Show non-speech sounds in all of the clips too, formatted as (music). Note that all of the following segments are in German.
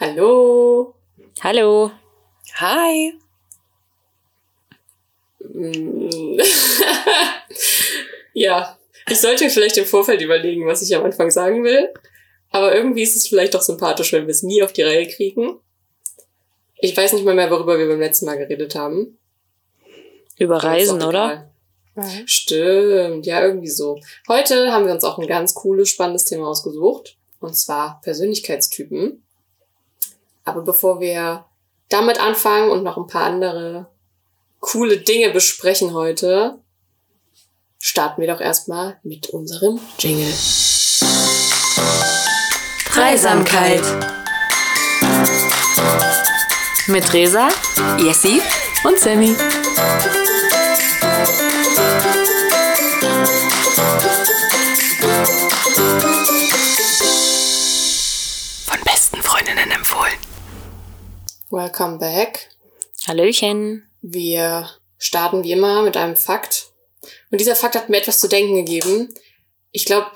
Hallo. Hallo. Hi. (laughs) ja, ich sollte vielleicht im Vorfeld überlegen, was ich am Anfang sagen will. Aber irgendwie ist es vielleicht doch sympathisch, wenn wir es nie auf die Reihe kriegen. Ich weiß nicht mal mehr, worüber wir beim letzten Mal geredet haben. Über Reisen, oder? Stimmt, ja, irgendwie so. Heute haben wir uns auch ein ganz cooles, spannendes Thema ausgesucht. Und zwar Persönlichkeitstypen. Aber bevor wir damit anfangen und noch ein paar andere coole Dinge besprechen heute, starten wir doch erstmal mit unserem Jingle. Dreisamkeit. Mit Resa, Jessie und Sammy. Welcome back. Hallöchen. Wir starten wie immer mit einem Fakt. Und dieser Fakt hat mir etwas zu denken gegeben. Ich glaube,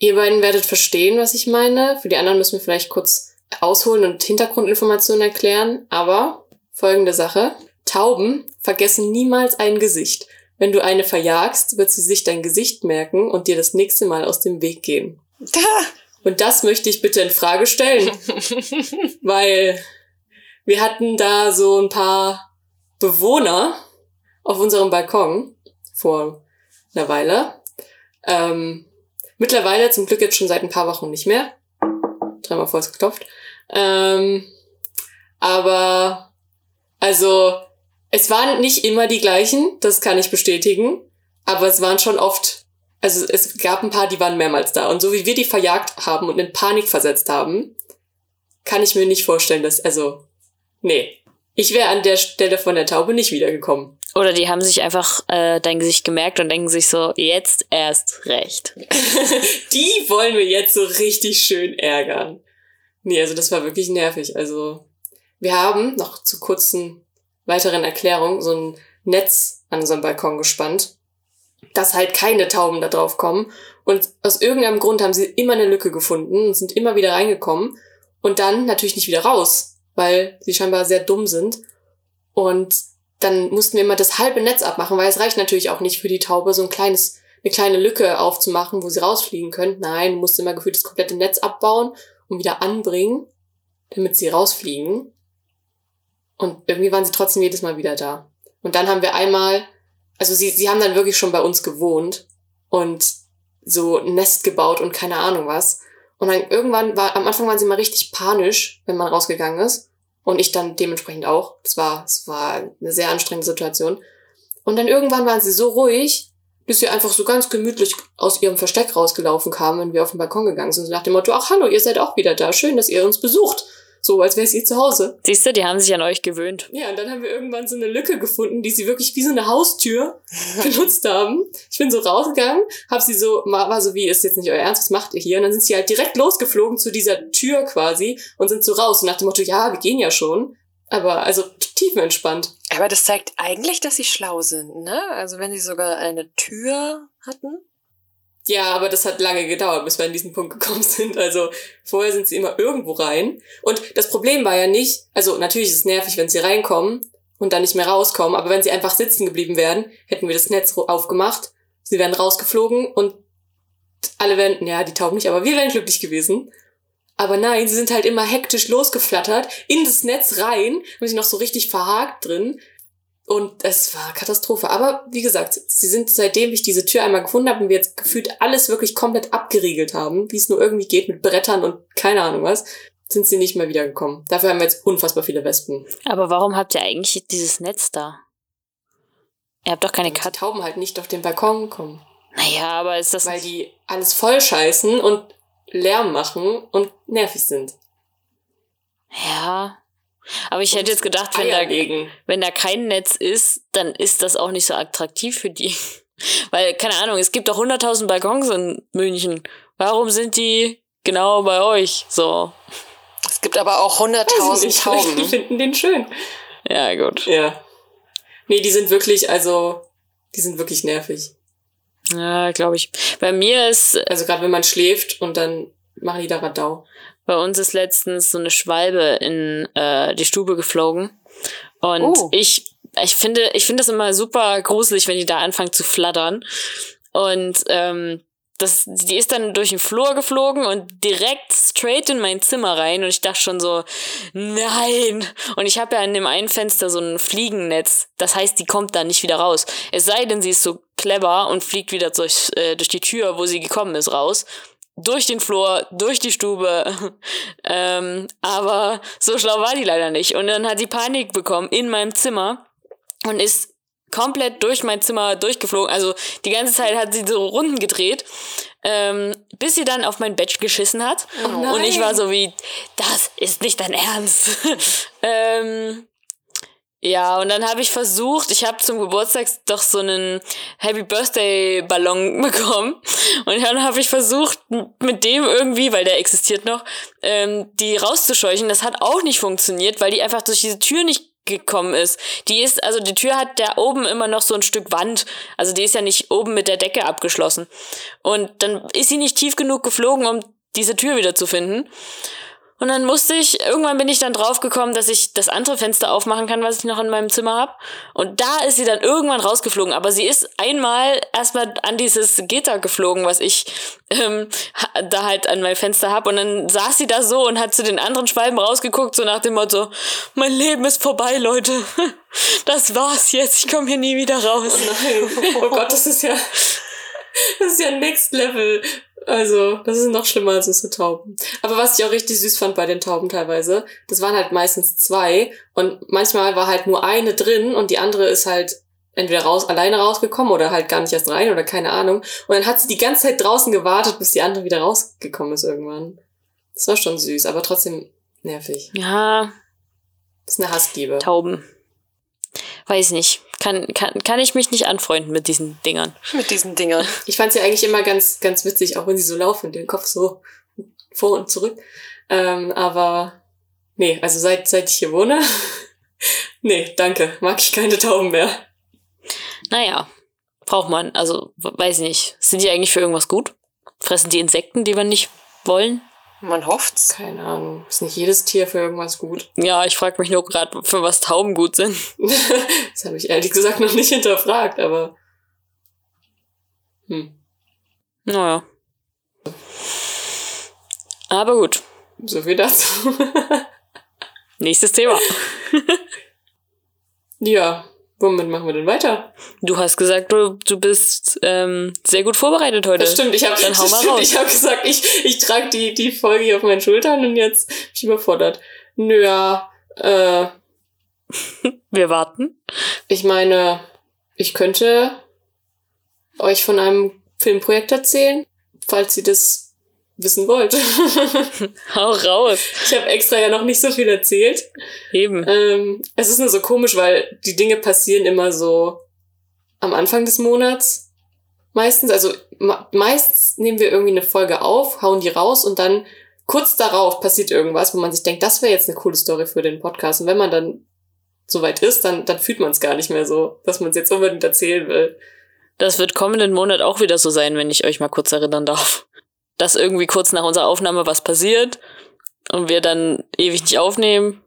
ihr beiden werdet verstehen, was ich meine. Für die anderen müssen wir vielleicht kurz ausholen und Hintergrundinformationen erklären. Aber folgende Sache. Tauben vergessen niemals ein Gesicht. Wenn du eine verjagst, wird sie sich dein Gesicht merken und dir das nächste Mal aus dem Weg gehen. (laughs) Und das möchte ich bitte in Frage stellen. (laughs) Weil wir hatten da so ein paar Bewohner auf unserem Balkon vor einer Weile. Ähm, mittlerweile zum Glück jetzt schon seit ein paar Wochen nicht mehr. Dreimal voll geklopft. Ähm, aber also es waren nicht immer die gleichen, das kann ich bestätigen. Aber es waren schon oft, also es gab ein paar, die waren mehrmals da. Und so wie wir die verjagt haben und in Panik versetzt haben, kann ich mir nicht vorstellen, dass, also, nee. Ich wäre an der Stelle von der Taube nicht wiedergekommen. Oder die haben sich einfach äh, dein Gesicht gemerkt und denken sich so, jetzt erst recht. (laughs) Die wollen wir jetzt so richtig schön ärgern. Nee, also das war wirklich nervig. Also wir haben noch zu kurzen weiteren Erklärung so ein Netz an unserem Balkon gespannt, dass halt keine Tauben da drauf kommen. Und aus irgendeinem Grund haben sie immer eine Lücke gefunden und sind immer wieder reingekommen und dann natürlich nicht wieder raus, weil sie scheinbar sehr dumm sind. Und dann mussten wir immer das halbe Netz abmachen, weil es reicht natürlich auch nicht für die Taube, so ein kleines, eine kleine Lücke aufzumachen, wo sie rausfliegen können. Nein, du immer gefühlt das komplette Netz abbauen und wieder anbringen, damit sie rausfliegen. Und irgendwie waren sie trotzdem jedes Mal wieder da. Und dann haben wir einmal, also sie, sie haben dann wirklich schon bei uns gewohnt und so ein Nest gebaut und keine Ahnung was. Und dann irgendwann war, am Anfang waren sie mal richtig panisch, wenn man rausgegangen ist. Und ich dann dementsprechend auch. Es war, es war eine sehr anstrengende Situation. Und dann irgendwann waren sie so ruhig, bis sie einfach so ganz gemütlich aus ihrem Versteck rausgelaufen kamen, wenn wir auf den Balkon gegangen sind. So nach dem Motto, ach hallo, ihr seid auch wieder da. Schön, dass ihr uns besucht. So, als wäre es ihr zu Hause. Siehst du, die haben sich an euch gewöhnt. Ja, und dann haben wir irgendwann so eine Lücke gefunden, die sie wirklich wie so eine Haustür (laughs) benutzt haben. Ich bin so rausgegangen, hab sie so, war, so wie, ist jetzt nicht euer Ernst, was macht ihr hier? Und dann sind sie halt direkt losgeflogen zu dieser Tür quasi und sind so raus und nach dem Motto, ja, wir gehen ja schon. Aber also tiefenentspannt. Aber das zeigt eigentlich, dass sie schlau sind, ne? Also wenn sie sogar eine Tür hatten. Ja, aber das hat lange gedauert, bis wir an diesen Punkt gekommen (laughs) sind. Also vorher sind sie immer irgendwo rein. Und das Problem war ja nicht, also natürlich ist es nervig, wenn sie reinkommen und dann nicht mehr rauskommen, aber wenn sie einfach sitzen geblieben wären, hätten wir das Netz aufgemacht, sie wären rausgeflogen und alle wären, ja, die Tauben nicht, aber wir wären glücklich gewesen. Aber nein, sie sind halt immer hektisch losgeflattert, in das Netz rein, haben sich noch so richtig verhakt drin. Und es war Katastrophe. Aber wie gesagt, sie sind seitdem ich diese Tür einmal gefunden habe und wir jetzt gefühlt alles wirklich komplett abgeriegelt haben, wie es nur irgendwie geht mit Brettern und keine Ahnung was, sind sie nicht mehr wiedergekommen. Dafür haben wir jetzt unfassbar viele Wespen. Aber warum habt ihr eigentlich dieses Netz da? Ihr habt doch keine Die Katzen. Tauben halt nicht auf den Balkon kommen. Naja, aber ist das Weil die alles voll scheißen und Lärm machen und nervig sind. Ja. Aber ich hätte jetzt gedacht, wenn da, Eier legen. wenn da kein Netz ist, dann ist das auch nicht so attraktiv für die. (laughs) Weil, keine Ahnung, es gibt doch 100.000 Balkons in München. Warum sind die genau bei euch? So. Es gibt aber auch Weiß ich 100.000 nicht, (laughs) Die Tauben. finden den schön. Ja, gut. Ja. Nee, die sind wirklich, also, die sind wirklich nervig. Ja, glaube ich. Bei mir ist, Also gerade wenn man schläft und dann machen die da Radau. Bei uns ist letztens so eine Schwalbe in äh, die Stube geflogen. Und Oh. ich, ich finde, ich finde das immer super gruselig, wenn die da anfangen zu flattern. Und ähm, das, die ist dann durch den Flur geflogen und direkt straight in mein Zimmer rein. Und ich dachte schon so, nein. Und ich habe ja in dem einen Fenster so ein Fliegennetz. Das heißt, die kommt da nicht wieder raus. Es sei denn, sie ist so clever und fliegt wieder durch, äh, durch die Tür, wo sie gekommen ist, raus. Durch den Flur, durch die Stube. (laughs) ähm, aber so schlau war die leider nicht. Und dann hat sie Panik bekommen in meinem Zimmer und ist komplett durch mein Zimmer durchgeflogen. Also die ganze Zeit hat sie so Runden gedreht, ähm, bis sie dann auf mein Bett geschissen hat. nein. und ich war so wie, das ist nicht dein Ernst. (laughs) ähm, ja, und dann habe ich versucht, ich habe zum Geburtstag doch so einen Happy Birthday Ballon (laughs) bekommen. Und dann habe ich versucht, mit dem irgendwie, weil der existiert noch, ähm, die rauszuscheuchen. Das hat auch nicht funktioniert, weil die einfach durch diese Tür nicht gekommen ist. Die ist, also die Tür hat da oben immer noch so ein Stück Wand. Also die ist ja nicht oben mit der Decke abgeschlossen. Und dann ist sie nicht tief genug geflogen, um diese Tür wieder zu finden. Und dann musste ich, irgendwann bin ich dann draufgekommen, dass ich das andere Fenster aufmachen kann, was ich noch in meinem Zimmer hab. Und da ist sie dann irgendwann rausgeflogen. Aber sie ist einmal erstmal an dieses Gitter geflogen, was ich ähm, da halt an mein Fenster hab. Und dann saß sie da so und hat zu den anderen Schwalben rausgeguckt, so nach dem Motto, mein Leben ist vorbei, Leute. (laughs) Das war's jetzt, ich komme hier nie wieder raus. Nein. Oh Gott, das ist ja. Das ist ja Next Level. Also, das ist noch schlimmer als unsere Tauben. Aber was ich auch richtig süß fand bei den Tauben teilweise, das waren halt meistens zwei und manchmal war halt nur eine drin und die andere ist halt entweder raus, alleine rausgekommen oder halt gar nicht erst rein oder keine Ahnung. Und dann hat sie die ganze Zeit draußen gewartet, bis die andere wieder rausgekommen ist irgendwann. Das war schon süß, aber trotzdem nervig. Ja, Das ist eine Hassliebe. Tauben. Weiß nicht. Kann, kann, kann ich mich nicht anfreunden mit diesen Dingern. Mit diesen Dingern. Ich fand sie eigentlich immer ganz, ganz witzig, auch wenn sie so laufen, den Kopf so vor und zurück. Ähm, aber nee, also seit, seit ich hier wohne, (laughs) nee, danke, mag ich keine Tauben mehr. Naja, braucht man. Also, weiß ich nicht. Sind die eigentlich für irgendwas gut? Fressen die Insekten, die wir nicht wollen? Man hofft's. Keine Ahnung, ist nicht jedes Tier für irgendwas gut. (laughs) Ja, ich frage mich nur gerade, für was Tauben gut sind. das habe ich ehrlich gesagt noch nicht hinterfragt, aber hm, Naja. Aber gut. so viel dazu. (laughs) Nächstes Thema. ja, womit machen wir denn weiter? Du hast gesagt, du, du bist ähm, sehr gut vorbereitet heute. Das stimmt, ich habe (laughs) hab gesagt, ich, ich trage die, die Folge hier auf meinen Schultern und jetzt bin ich überfordert. Nö, ja, äh, (laughs) Wir warten. ich meine, ich könnte euch von einem Filmprojekt erzählen, falls ihr das wissen wollt. (laughs) Hau raus. ich habe extra ja noch nicht so viel erzählt. Eben. Ähm, es ist nur so komisch, weil die Dinge passieren immer so am Anfang des Monats. Meistens, also ma- meist nehmen wir irgendwie eine Folge auf, hauen die raus und dann kurz darauf passiert irgendwas, wo man sich denkt, das wäre jetzt eine coole Story für den Podcast. Und wenn man dann soweit ist, dann, dann fühlt man es gar nicht mehr so, dass man es jetzt unbedingt erzählen will. Das wird kommenden Monat auch wieder so sein, wenn ich euch mal kurz erinnern darf. Dass irgendwie kurz nach unserer Aufnahme was passiert und wir dann ewig nicht aufnehmen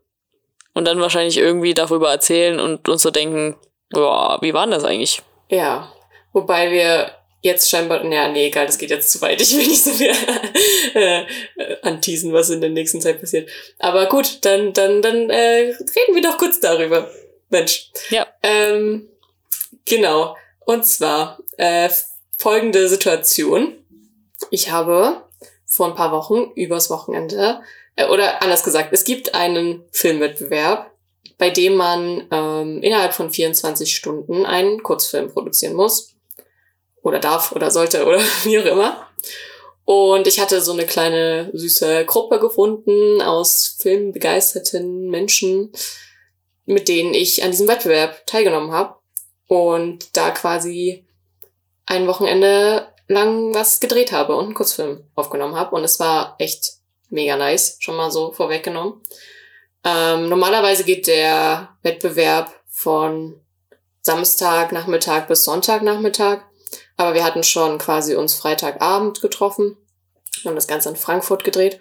und dann wahrscheinlich irgendwie darüber erzählen und uns so denken, boah, wie war denn das eigentlich? Ja, wobei wir jetzt scheinbar, naja, nee, egal, das geht jetzt zu weit. Ich will nicht so viel (laughs) äh, äh, anteasen, was in der nächsten Zeit passiert. Aber gut, dann, dann, dann äh, reden wir doch kurz darüber. Mensch. Ja. Ähm, genau. Und zwar äh, folgende Situation. Ich habe vor ein paar Wochen übers Wochenende, äh, oder anders gesagt, es gibt einen Filmwettbewerb, bei dem man ähm, innerhalb von 24 Stunden einen Kurzfilm produzieren muss. Oder darf oder sollte oder (laughs) wie auch immer. Und ich hatte so eine kleine süße Gruppe gefunden aus filmbegeisterten Menschen, mit denen ich an diesem Wettbewerb teilgenommen habe. Und da quasi ein Wochenende lang was gedreht habe und einen Kurzfilm aufgenommen habe. Und es war echt mega nice, schon mal so vorweggenommen. Ähm, normalerweise geht der Wettbewerb von Samstag Nachmittag bis Sonntagnachmittag. Aber wir hatten schon quasi uns Freitagabend getroffen. Wir haben das Ganze in Frankfurt gedreht.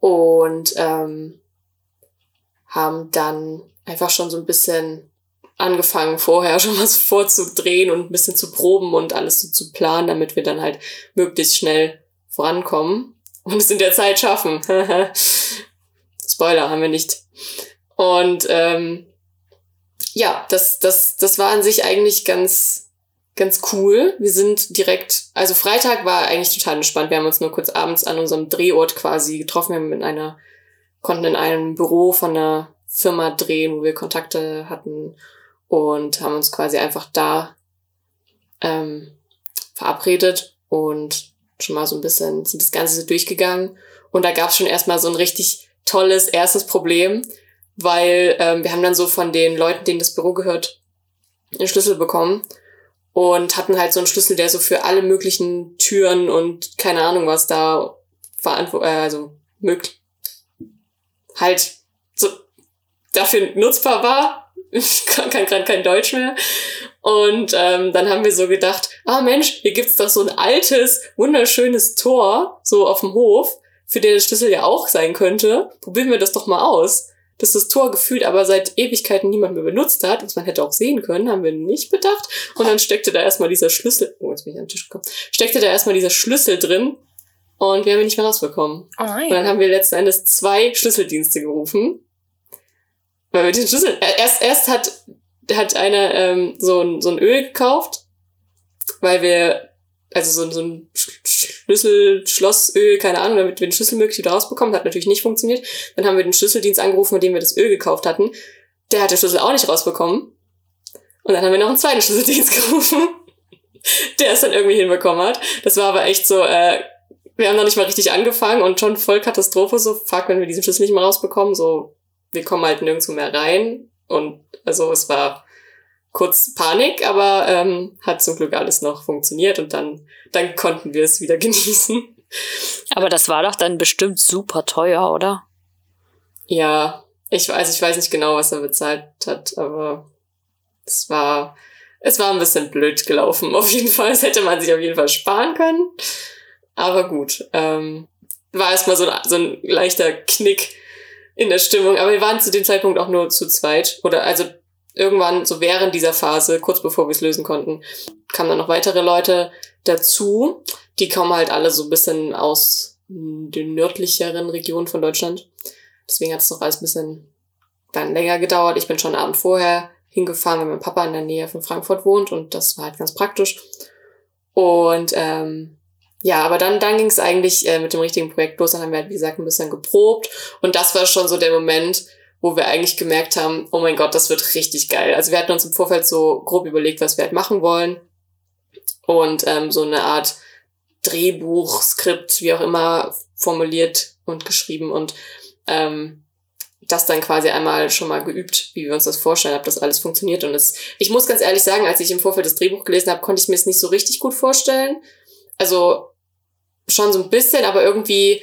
und ähm, haben dann einfach schon so ein bisschen angefangen, vorher (laughs) schon was vorzudrehen und ein bisschen zu proben und alles so zu planen, damit wir dann halt möglichst schnell vorankommen und es in der Zeit schaffen. (laughs) Spoiler haben wir nicht. Und ähm, ja, das, das, das war an sich eigentlich ganz, ganz cool. Wir sind direkt, also Freitag war eigentlich total entspannt. Wir haben uns nur kurz abends an unserem Drehort quasi getroffen. Wir haben in einer, konnten in einem Büro von einer Firma drehen, wo wir Kontakte hatten und haben uns quasi einfach da ähm, verabredet und schon mal so ein bisschen sind das Ganze durchgegangen. Und da gab es schon erstmal so ein richtig tolles erstes Problem, weil ähm, wir haben dann so von den Leuten, denen das Büro gehört, einen Schlüssel bekommen und hatten halt so einen Schlüssel, der so für alle möglichen Türen und keine Ahnung was da verantwortlich, äh, also möglich, halt so dafür nutzbar war ich (laughs) kann gerade kein Deutsch mehr. Und ähm, dann haben wir so gedacht, ah Mensch, hier gibt's doch so ein altes, wunderschönes Tor, so auf dem Hof, für den der Schlüssel ja auch sein könnte. Probieren wir das doch mal aus. Dass das Tor gefühlt aber seit Ewigkeiten niemand mehr benutzt hat, was man hätte auch sehen können, haben wir nicht bedacht. Und dann steckte da erstmal dieser Schlüssel, oh, jetzt bin ich an den Tisch gekommen, steckte da erstmal dieser Schlüssel drin und wir haben ihn nicht mehr rausbekommen. Oh nein. Und dann haben wir letzten Endes zwei Schlüsseldienste gerufen weil wir den Schlüssel, erst, erst hat, hat einer ähm, so, ein, so ein Öl gekauft, weil wir, also so, so ein Schlüssel, Schlossöl, keine Ahnung, damit wir den Schlüssel möglichst wieder rausbekommen, hat natürlich nicht funktioniert. Dann haben wir den Schlüsseldienst angerufen, mit dem wir das Öl gekauft hatten. Der hat den Schlüssel auch nicht rausbekommen. Und dann haben wir noch einen zweiten Schlüsseldienst (laughs) gerufen, der es dann irgendwie hinbekommen hat. Das war aber echt so, äh, wir haben noch nicht mal richtig angefangen und schon voll Katastrophe, so, fuck, wenn wir diesen Schlüssel nicht mehr rausbekommen, so, wir kommen halt nirgendwo mehr rein. Und also es war kurz Panik, aber ähm, hat zum Glück alles noch funktioniert und dann, dann konnten wir es wieder (laughs) genießen. Aber das war doch dann bestimmt super teuer, oder? Ja, ich weiß, ich weiß nicht genau, was er bezahlt hat, aber es war, es war ein bisschen blöd gelaufen. (laughs) Auf jeden Fall, das hätte man sich auf jeden Fall sparen können. Aber gut, ähm, war erstmal so, so ein leichter Knick in der Stimmung. Aber wir waren zu dem Zeitpunkt auch nur zu zweit. Oder also irgendwann, so während dieser Phase, kurz bevor wir es lösen konnten, kamen dann noch weitere Leute dazu. Die kommen halt alle so ein bisschen aus den nördlicheren Regionen von Deutschland. Deswegen hat es noch alles ein bisschen dann länger gedauert. Ich bin schon Abend vorher hingefahren, weil mein Papa in der Nähe von Frankfurt wohnt und das war halt ganz praktisch. Und ähm, ja, aber dann, dann ging es eigentlich äh, mit dem richtigen Projekt los. Dann haben wir halt, wie gesagt, ein bisschen geprobt. Und das war schon so der Moment, wo wir eigentlich gemerkt haben, oh mein Gott, das wird richtig geil. Also wir hatten uns im Vorfeld so grob überlegt, was wir halt machen wollen. Und ähm, so eine Art Drehbuch, Skript, wie auch immer, formuliert und geschrieben und ähm, das dann quasi einmal schon mal geübt, wie wir uns das vorstellen, ob das alles funktioniert. Und es, ich muss ganz ehrlich sagen, als ich im Vorfeld das Drehbuch gelesen habe, konnte ich mir es nicht so richtig gut vorstellen. Also schon so ein bisschen, aber irgendwie,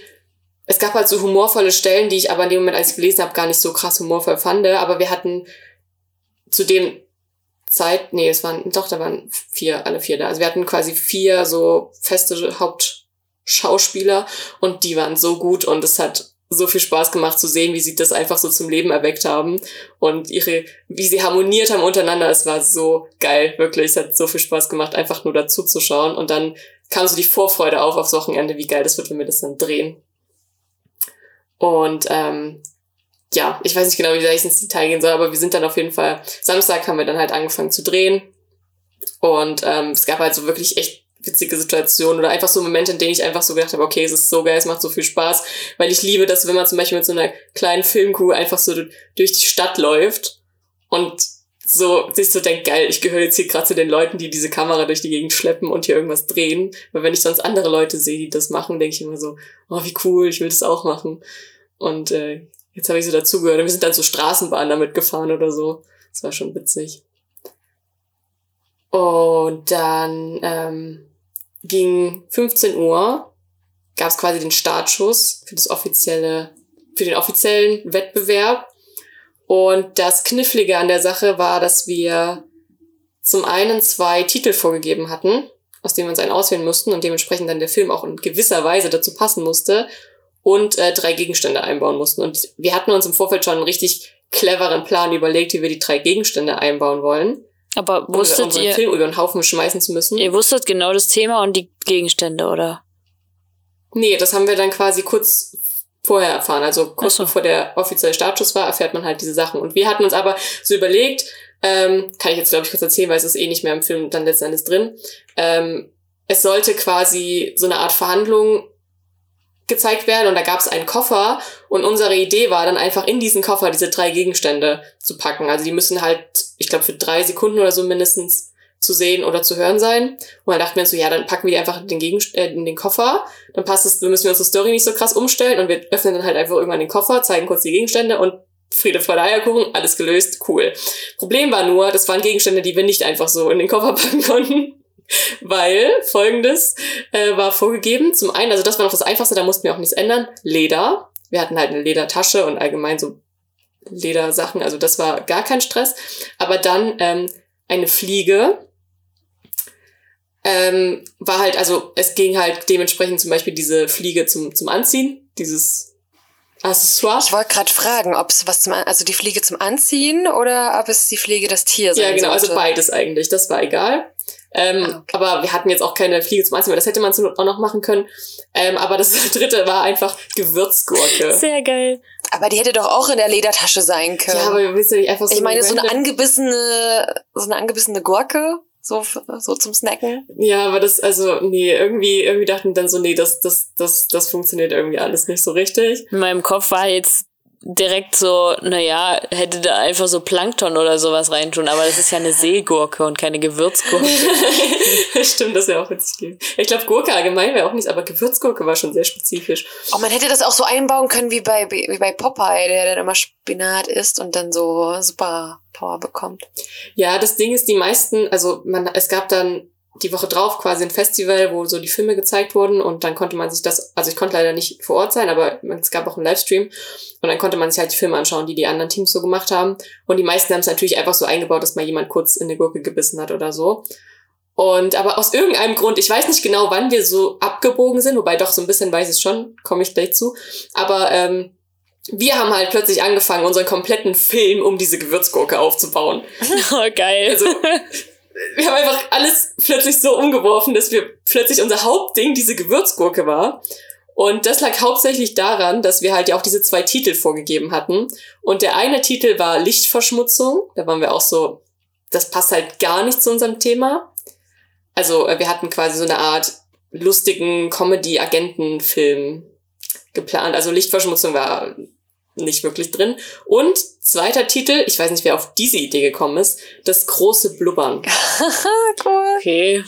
es gab halt so humorvolle Stellen, die ich aber in dem Moment, als ich gelesen habe, gar nicht so krass humorvoll fand. Aber wir hatten zu dem Zeit, nee, es waren, doch, da waren vier, alle vier da. Also wir hatten quasi vier so feste Hauptschauspieler und die waren so gut und es hat so viel Spaß gemacht zu sehen, wie sie das einfach so zum Leben erweckt haben und ihre, wie sie harmoniert haben untereinander. Es war so geil, wirklich. Es hat so viel Spaß gemacht, einfach nur dazu zu schauen und dann kam so die Vorfreude auf aufs Wochenende, wie geil das wird, wenn wir das dann drehen. Und ähm, ja, ich weiß nicht genau, wie ich ins Detail gehen soll, aber wir sind dann auf jeden Fall, Samstag haben wir dann halt angefangen zu drehen. Und ähm, es gab halt so wirklich echt witzige Situationen oder einfach so Momente, in denen ich einfach so gedacht habe, okay, es ist so geil, es macht so viel Spaß, weil ich liebe das, wenn man zum Beispiel mit so einer kleinen Filmcrew einfach so durch die Stadt läuft und so sich so denkt, geil, ich gehöre jetzt hier gerade zu den Leuten, die diese Kamera durch die Gegend schleppen und hier irgendwas drehen. Weil wenn ich sonst andere Leute sehe, die das machen, denke ich immer so, oh, wie cool, ich will das auch machen. Und äh, jetzt habe ich so dazugehört. Und wir sind dann so Straßenbahn damit gefahren oder so. Das war schon witzig. Und dann ähm, ging 15 Uhr, gab es quasi den Startschuss für das offizielle, für den offiziellen Wettbewerb. Und das Knifflige an der Sache war, dass wir zum einen zwei Titel vorgegeben hatten, aus denen wir uns einen auswählen mussten und dementsprechend dann der Film auch in gewisser Weise dazu passen musste. und äh, drei Gegenstände einbauen mussten. Und wir hatten uns im Vorfeld schon einen richtig cleveren Plan überlegt, wie wir die drei Gegenstände einbauen wollen. Aber wusstet unseren ihr, Film über den Haufen schmeißen zu müssen. ihr wusstet genau das Thema und die Gegenstände, oder? Nee, das haben wir dann quasi kurz vorher erfahren. Also kurz so. bevor der offizielle Startschuss war, erfährt man halt diese Sachen. Und wir hatten uns aber so überlegt, ähm, kann ich jetzt glaube ich kurz erzählen, weil es ist eh nicht mehr im Film dann letzten Endes drin. Ähm, es sollte quasi so eine Art Verhandlung gezeigt werden und da gab es einen Koffer und unsere Idee war dann einfach in diesen Koffer diese drei Gegenstände zu packen. Also die müssen halt, ich glaube, für drei Sekunden oder so mindestens zu sehen oder zu hören sein. Und dann dachten wir uns so, ja, dann packen wir die einfach in den, Gegenst äh, in den Koffer. Dann passt es, dann müssen wir unsere Story nicht so krass umstellen und wir öffnen dann halt einfach irgendwann den Koffer, zeigen kurz die Gegenstände und (laughs) Friede, Freude, Eierkuchen, alles gelöst, cool. Problem war nur, das waren Gegenstände, die wir nicht einfach so in den Koffer (laughs) packen konnten. Weil folgendes äh, war vorgegeben. Zum einen, also das war noch das Einfachste, da mussten wir auch nichts ändern. Leder. Wir hatten halt eine Ledertasche und allgemein so Ledersachen, also das war gar kein Stress. Aber dann ähm, eine Fliege. Ähm, war halt, also es ging halt dementsprechend zum Beispiel diese Fliege zum, zum Anziehen, dieses Accessoire. Ich wollte gerade fragen, ob es was zum, also die Fliege zum Anziehen oder ob es die Fliege das Tier sein Ja, genau, also sollte. beides eigentlich, das war egal. Ähm, Ah, okay. Aber wir hatten jetzt auch keine Fliege zum Anziehen, weil das hätte man zur Not auch noch machen können. Ähm, aber das (laughs) dritte war einfach Gewürzgurke. Sehr geil. Aber die hätte doch auch in der Ledertasche sein können. Ja, aber wir wissen ja nicht einfach so. ich meine, so eine angebissene, so eine angebissene Gurke, so, so zum Snacken. Ja, aber das, also, nee, irgendwie, irgendwie dachten wir dann so, nee, das, das, das, das funktioniert irgendwie alles nicht so richtig. In meinem Kopf war jetzt direkt so, naja, hätte da einfach so Plankton oder sowas reintun, aber das ist ja eine (laughs) Seegurke und keine Gewürzgurke. (laughs) Stimmt, das wäre auch witzig. Ich glaube, Gurke allgemein wäre auch nicht, aber Gewürzgurke war schon sehr spezifisch. Oh, man hätte das auch so einbauen können wie bei, wie bei Popeye, der dann immer Spinat isst und dann so super Power bekommt. Ja, das Ding ist, die meisten, also man, es gab dann die Woche drauf quasi ein Festival, wo so die Filme gezeigt wurden und dann konnte man sich das, also ich konnte leider nicht vor Ort sein, aber es gab auch einen Livestream und dann konnte man sich halt die Filme anschauen, die die anderen Teams so gemacht haben und die meisten haben es natürlich einfach so eingebaut, dass mal jemand kurz in eine Gurke gebissen hat oder so. Und aber aus irgendeinem Grund, ich weiß nicht genau, wann wir so abgebogen sind, wobei doch so ein bisschen weiß ich es schon, komme ich gleich zu, aber ähm, wir haben halt plötzlich angefangen, unseren kompletten Film um diese Gewürzgurke aufzubauen. (laughs) oh, geil. Also, wir haben einfach alles plötzlich so umgeworfen, dass wir plötzlich unser Hauptding diese Gewürzgurke war. Und das lag hauptsächlich daran, dass wir halt ja auch diese zwei Titel vorgegeben hatten. Und der eine Titel war Lichtverschmutzung. Da waren wir auch so, das passt halt gar nicht zu unserem Thema. Also äh, wir hatten quasi so eine Art lustigen Comedy-Agenten-Film geplant. Also Lichtverschmutzung war nicht wirklich drin. Und zweiter Titel, ich weiß nicht, wer auf diese Idee gekommen ist, das große Blubbern. (laughs) cool. Okay.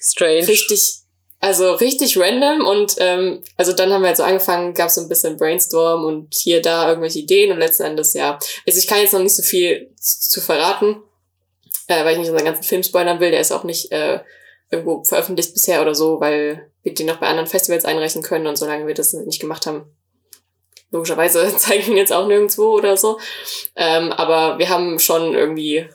Strange. Richtig, also richtig random und ähm, also dann haben wir halt so angefangen, gab es so ein bisschen Brainstorm und hier, da irgendwelche Ideen und letzten Endes, ja. Also ich kann jetzt noch nicht so viel zu verraten, äh, weil ich nicht unseren ganzen Film spoilern will, der ist auch nicht äh, irgendwo veröffentlicht bisher oder so, weil wir den noch bei anderen Festivals einreichen können und solange wir das nicht gemacht haben, logischerweise zeigen wir ihn jetzt auch nirgendwo oder so. Ähm, aber wir haben schon irgendwie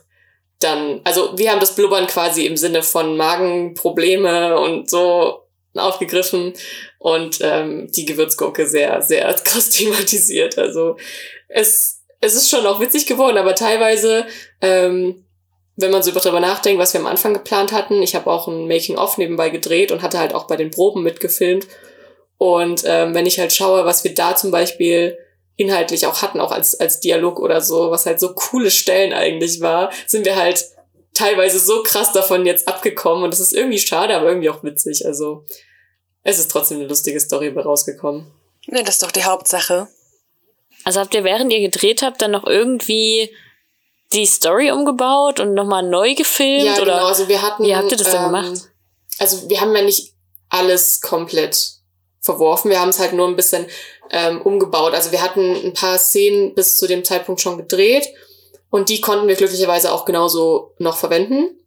dann, also wir haben das Blubbern quasi im Sinne von Magenprobleme und so aufgegriffen und ähm, die Gewürzgurke sehr, sehr (laughs) krass thematisiert. Also es, es ist schon auch witzig geworden, aber teilweise, ähm, wenn man so darüber nachdenkt, was wir am Anfang geplant hatten, ich habe auch ein Making-of nebenbei gedreht und hatte halt auch bei den Proben mitgefilmt. Und ähm, wenn ich halt schaue, was wir da zum Beispiel inhaltlich auch hatten, auch als, als Dialog oder so, was halt so coole Stellen eigentlich war, sind wir halt teilweise so krass davon jetzt abgekommen und das ist irgendwie schade, aber irgendwie auch witzig. Also es ist trotzdem eine lustige Story rausgekommen. Ne, das ist doch die Hauptsache. Also habt ihr, während ihr gedreht habt, dann noch irgendwie die Story umgebaut und nochmal neu gefilmt? Ja, oder? genau. Also wir hatten. wie habt ihr das denn ähm, gemacht? Also wir haben ja nicht alles komplett verworfen. Wir haben es halt nur ein bisschen ähm, umgebaut. Also wir hatten ein paar Szenen bis zu dem Zeitpunkt schon gedreht und die konnten wir glücklicherweise auch genauso noch verwenden.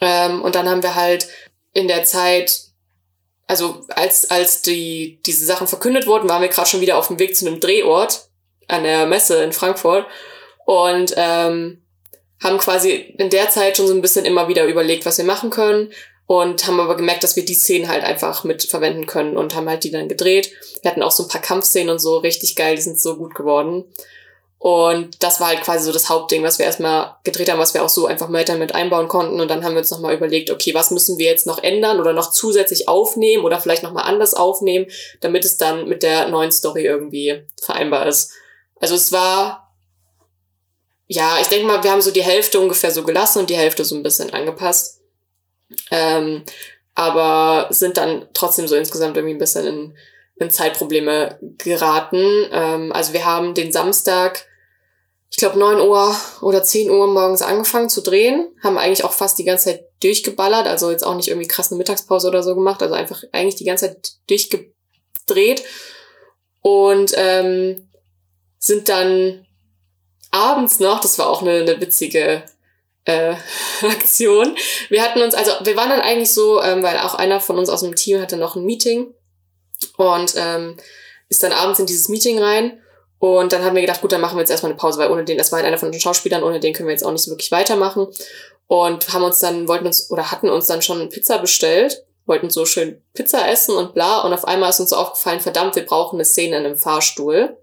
Ähm, und dann haben wir halt in der Zeit, also als, als die, diese Sachen verkündet wurden, waren wir gerade schon wieder auf dem Weg zu einem Drehort an der Messe in Frankfurt und ähm, haben quasi in der Zeit schon so ein bisschen immer wieder überlegt, was wir machen können. Und haben aber gemerkt, dass wir die Szenen halt einfach mit verwenden können und haben halt die dann gedreht. Wir hatten auch so ein paar Kampfszenen und so, richtig geil, die sind so gut geworden. Und das war halt quasi so das Hauptding, was wir erstmal gedreht haben, was wir auch so einfach weiter mit einbauen konnten. Und dann haben wir uns nochmal überlegt, okay, was müssen wir jetzt noch ändern oder noch zusätzlich aufnehmen oder vielleicht nochmal anders aufnehmen, damit es dann mit der neuen Story irgendwie vereinbar ist. Also es war, ja, ich denke mal, wir haben so die Hälfte ungefähr so gelassen und die Hälfte so ein bisschen angepasst. Ähm, aber sind dann trotzdem so insgesamt irgendwie ein bisschen in, in Zeitprobleme geraten. Ähm, also wir haben den Samstag ich glaube, 9 Uhr oder 10 Uhr morgens angefangen zu drehen, haben eigentlich auch fast die ganze Zeit durchgeballert, also jetzt auch nicht irgendwie krass eine Mittagspause oder so gemacht, also einfach eigentlich die ganze Zeit durchgedreht und ähm, sind dann abends noch, das war auch eine, eine witzige äh, (laughs) Aktion. Wir hatten uns, also wir waren dann eigentlich so, ähm, weil auch einer von uns aus dem Team hatte noch ein Meeting und ähm, ist dann abends in dieses Meeting rein und dann haben wir gedacht, gut, dann machen wir jetzt erstmal eine Pause, weil ohne den, das war halt einer von den Schauspielern, ohne den können wir jetzt auch nicht so wirklich weitermachen. Und haben uns dann, wollten uns, oder hatten uns dann schon Pizza bestellt, wollten so schön Pizza essen und bla. Und auf einmal ist uns so aufgefallen, verdammt, wir brauchen eine Szene in einem Fahrstuhl.